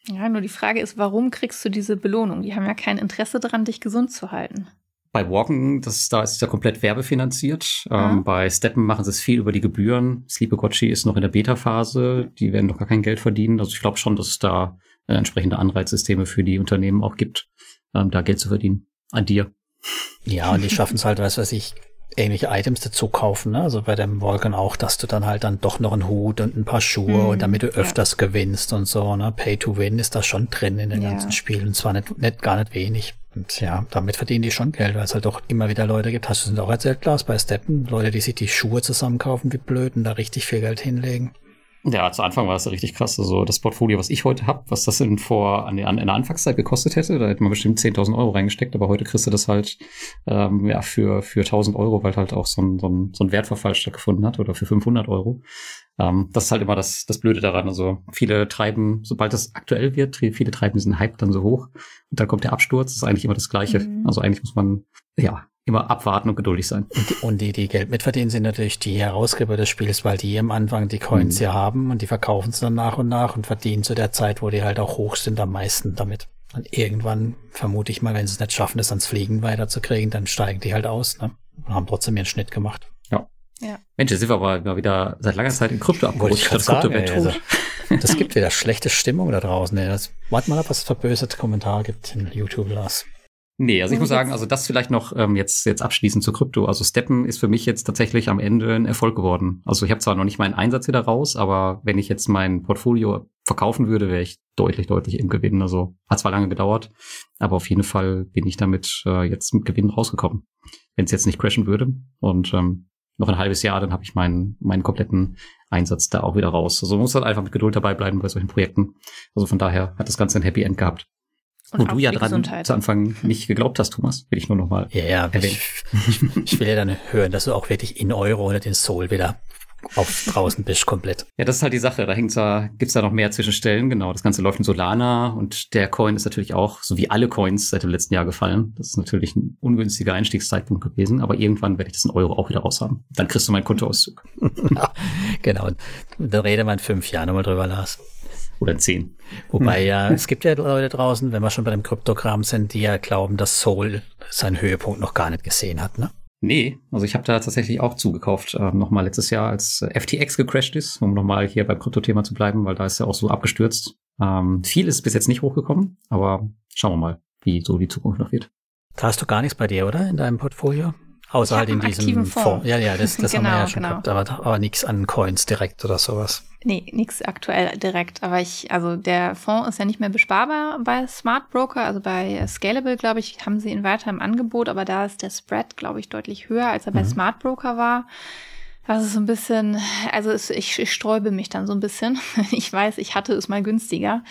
Ja, nur die Frage ist, warum kriegst du diese Belohnung? Die haben ja kein Interesse daran, dich gesund zu halten. Bei Walken, das, da ist es ja komplett werbefinanziert. Ja. Ähm, bei Steppen machen sie es viel über die Gebühren. Sleepagotchi ist noch in der Beta-Phase. Die werden noch gar kein Geld verdienen. Also ich glaube schon, dass es da äh, entsprechende Anreizsysteme für die Unternehmen auch gibt, ähm, da Geld zu verdienen. An dir. Ja, und die schaffen es halt, was weiß ich, ähnliche Items dazu kaufen. Ne? Also bei dem Vulcan auch, dass du dann halt dann doch noch einen Hut und ein paar Schuhe mhm, und damit du öfters ja. gewinnst und so. Ne? Pay to win ist da schon drin in den ja. ganzen Spielen. Und zwar nicht, nicht gar nicht wenig. Und ja, damit verdienen die schon Geld, weil es halt doch immer wieder Leute gibt. Hast du es auch erzählt, Klaus, bei Steppen? Leute, die sich die Schuhe zusammenkaufen wie blöd und da richtig viel Geld hinlegen. Ja, zu Anfang war das richtig krass. Also das Portfolio, was ich heute habe, was das in, vor, an, an, in der Anfangszeit gekostet hätte, da hätte man bestimmt 10.000 Euro reingesteckt, aber heute kriegst du das halt ähm, ja, für, für 1.000 Euro, weil halt auch so ein, so, ein, so ein Wertverfall stattgefunden hat oder für 500 Euro. Ähm, das ist halt immer das, das Blöde daran. Also viele treiben, sobald das aktuell wird, viele treiben diesen Hype dann so hoch und dann kommt der Absturz. Das ist eigentlich immer das Gleiche. Mhm. Also eigentlich muss man ja immer abwarten und geduldig sein. Und die, und die, die Geld mitverdienen, sind natürlich die Herausgeber des Spiels, weil die am Anfang die Coins mhm. ja haben und die verkaufen es dann nach und nach und verdienen zu der Zeit, wo die halt auch hoch sind, am meisten damit. Und irgendwann, vermute ich mal, wenn sie es nicht schaffen, das ans Fliegen weiterzukriegen, dann steigen die halt aus, ne? Und haben trotzdem ihren Schnitt gemacht. Ja. Mensch, jetzt sind wir aber mal wieder seit langer Zeit in Krypto abgerutscht. Das, Krypto ey, also, das gibt wieder schlechte Stimmung da draußen. Ey. Das, warte mal ab, was es für böse Kommentare gibt in YouTube, Lars. Nee, also ich muss sagen, also das vielleicht noch ähm, jetzt jetzt abschließend zu Krypto. Also Steppen ist für mich jetzt tatsächlich am Ende ein Erfolg geworden. Also ich habe zwar noch nicht meinen Einsatz wieder raus, aber wenn ich jetzt mein Portfolio verkaufen würde, wäre ich deutlich, deutlich im Gewinn. Also hat zwar lange gedauert, aber auf jeden Fall bin ich damit äh, jetzt mit Gewinn rausgekommen. Wenn es jetzt nicht crashen würde und ähm, noch ein halbes Jahr, dann habe ich meinen meinen kompletten Einsatz da auch wieder raus. Also man muss halt einfach mit Geduld dabei bleiben bei solchen Projekten. Also von daher hat das Ganze ein Happy End gehabt. Und Wo du ja dran Gesundheit. zu Anfang nicht geglaubt hast, Thomas, will ich nur noch mal Ja, ja ich, ich, will ja dann hören, dass du auch wirklich in Euro oder den Soul wieder auf draußen bist komplett. Ja, das ist halt die Sache. Da hängt's da, gibt's da noch mehr Zwischenstellen. Genau, das Ganze läuft in Solana und der Coin ist natürlich auch, so wie alle Coins seit dem letzten Jahr gefallen. Das ist natürlich ein ungünstiger Einstiegszeitpunkt gewesen, aber irgendwann werde ich das in Euro auch wieder raus haben. Dann kriegst du meinen Kontoauszug. genau. Da rede man fünf Jahre nochmal drüber, Lars. Oder zehn. Wobei hm. ja, es gibt ja Leute draußen, wenn wir schon bei dem Kryptogramm sind, die ja glauben, dass Soul seinen Höhepunkt noch gar nicht gesehen hat, ne? Nee, also ich habe da tatsächlich auch zugekauft, äh, nochmal letztes Jahr, als äh, FTX gecrashed ist, um nochmal hier beim Kryptothema zu bleiben, weil da ist ja auch so abgestürzt. Ähm, viel ist bis jetzt nicht hochgekommen, aber schauen wir mal, wie so die Zukunft noch wird. Da hast du gar nichts bei dir, oder? In deinem Portfolio? Außer halt in diesem Fonds. Ja, ja, das, das genau, haben wir ja schon genau. gehabt, aber, aber nichts an Coins direkt oder sowas. Nee, nichts aktuell direkt. Aber ich, also der Fonds ist ja nicht mehr besparbar bei Smart Broker, also bei Scalable, glaube ich, haben sie ihn weiter im Angebot, aber da ist der Spread, glaube ich, deutlich höher, als er mhm. bei Smart Broker war. Das ist so ein bisschen, also es, ich, ich sträube mich dann so ein bisschen. Ich weiß, ich hatte es mal günstiger.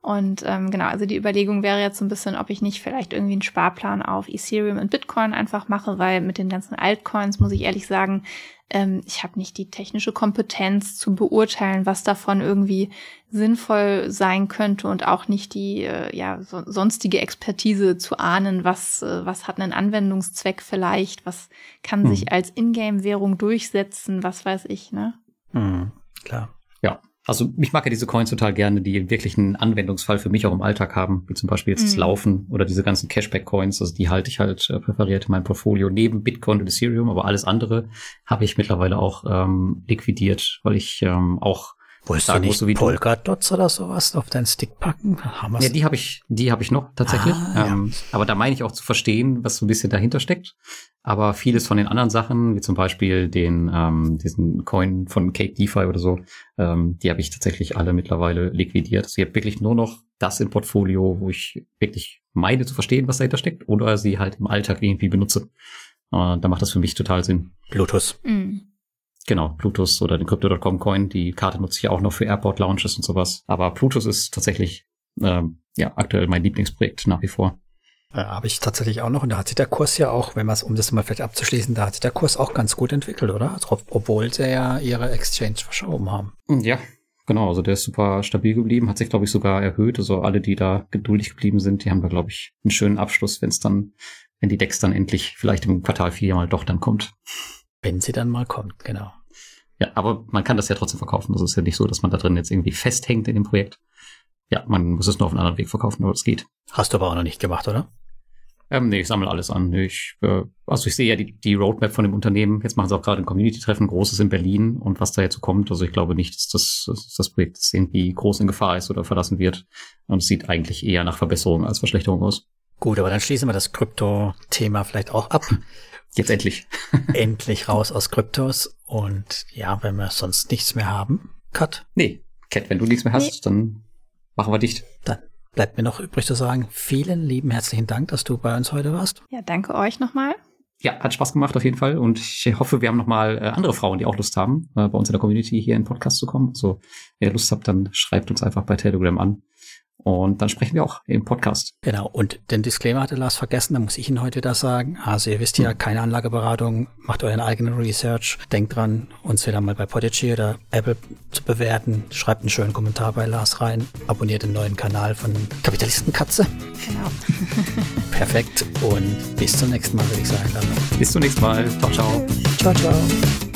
Und ähm, genau, also die Überlegung wäre jetzt so ein bisschen, ob ich nicht vielleicht irgendwie einen Sparplan auf Ethereum und Bitcoin einfach mache, weil mit den ganzen Altcoins muss ich ehrlich sagen, ähm, ich habe nicht die technische Kompetenz zu beurteilen, was davon irgendwie sinnvoll sein könnte und auch nicht die äh, ja so, sonstige Expertise zu ahnen, was äh, was hat einen Anwendungszweck vielleicht, was kann hm. sich als Ingame-Währung durchsetzen, was weiß ich, ne? Hm, klar. Ja, also ich mag ja diese Coins total gerne, die wirklich einen Anwendungsfall für mich auch im Alltag haben, wie zum Beispiel jetzt mhm. das Laufen oder diese ganzen Cashback-Coins. Also die halte ich halt äh, präferiert in meinem Portfolio neben Bitcoin und Ethereum, aber alles andere habe ich mittlerweile auch ähm, liquidiert, weil ich ähm, auch Wolltest du nicht so Polka-Dots oder sowas auf deinen Stick packen? Hammer's. Ja, die habe ich, die habe ich noch tatsächlich. Ah, ähm, ja. Aber da meine ich auch zu verstehen, was so ein bisschen dahinter steckt. Aber vieles von den anderen Sachen, wie zum Beispiel den ähm, diesen Coin von Cape DeFi oder so, ähm, die habe ich tatsächlich alle mittlerweile liquidiert. Also ich habe wirklich nur noch das im Portfolio, wo ich wirklich meine zu verstehen, was dahinter steckt, oder sie halt im Alltag irgendwie benutze. Äh, da macht das für mich total Sinn. Bluetooth. Mhm. Genau, Plutus oder den Crypto.com Coin. Die Karte nutze ich auch noch für Airport Launches und sowas. Aber Plutus ist tatsächlich ähm, ja aktuell mein Lieblingsprojekt nach wie vor. Ja, habe ich tatsächlich auch noch. Und da hat sich der Kurs ja auch, wenn man es, um das mal vielleicht abzuschließen, da hat sich der Kurs auch ganz gut entwickelt, oder? Also, obwohl sie ja ihre Exchange verschoben haben. Ja, genau. Also der ist super stabil geblieben, hat sich, glaube ich, sogar erhöht. Also alle, die da geduldig geblieben sind, die haben da, glaube ich, einen schönen Abschluss, wenn es dann, wenn die Decks dann endlich vielleicht im Quartal 4 mal doch dann kommt. Wenn sie dann mal kommt, genau. Ja, aber man kann das ja trotzdem verkaufen. Das ist ja nicht so, dass man da drin jetzt irgendwie festhängt in dem Projekt. Ja, man muss es nur auf einen anderen Weg verkaufen, aber es geht. Hast du aber auch noch nicht gemacht, oder? Ähm, nee, ich sammle alles an. Ich, äh, also ich sehe ja die, die Roadmap von dem Unternehmen. Jetzt machen sie auch gerade ein Community-Treffen, großes in Berlin und was da jetzt so kommt. Also ich glaube nicht, dass das, dass das Projekt irgendwie groß in Gefahr ist oder verlassen wird. Und es sieht eigentlich eher nach Verbesserung als Verschlechterung aus. Gut, aber dann schließen wir das Krypto-Thema vielleicht auch ab. Jetzt endlich. endlich raus aus Kryptos. Und ja, wenn wir sonst nichts mehr haben, Cut. Nee, Cat, wenn du nichts mehr hast, nee. dann machen wir dicht. Dann bleibt mir noch übrig zu sagen, vielen lieben herzlichen Dank, dass du bei uns heute warst. Ja, danke euch nochmal. Ja, hat Spaß gemacht auf jeden Fall und ich hoffe, wir haben nochmal äh, andere Frauen, die auch Lust haben, äh, bei uns in der Community hier in den Podcast zu kommen. Also, wenn ihr Lust habt, dann schreibt uns einfach bei Telegram an. Und dann sprechen wir auch im Podcast. Genau. Und den Disclaimer hatte Lars vergessen, da muss ich Ihnen heute das sagen. Also ihr wisst ja, hm. keine Anlageberatung, macht euren eigenen Research. Denkt dran, uns wieder mal bei Podigy oder Apple zu bewerten. Schreibt einen schönen Kommentar bei Lars rein. Abonniert den neuen Kanal von Kapitalistenkatze. Genau. Perfekt. Und bis zum nächsten Mal, würde ich sagen. Bis zum nächsten Mal. Ciao, ciao. Ciao, ciao.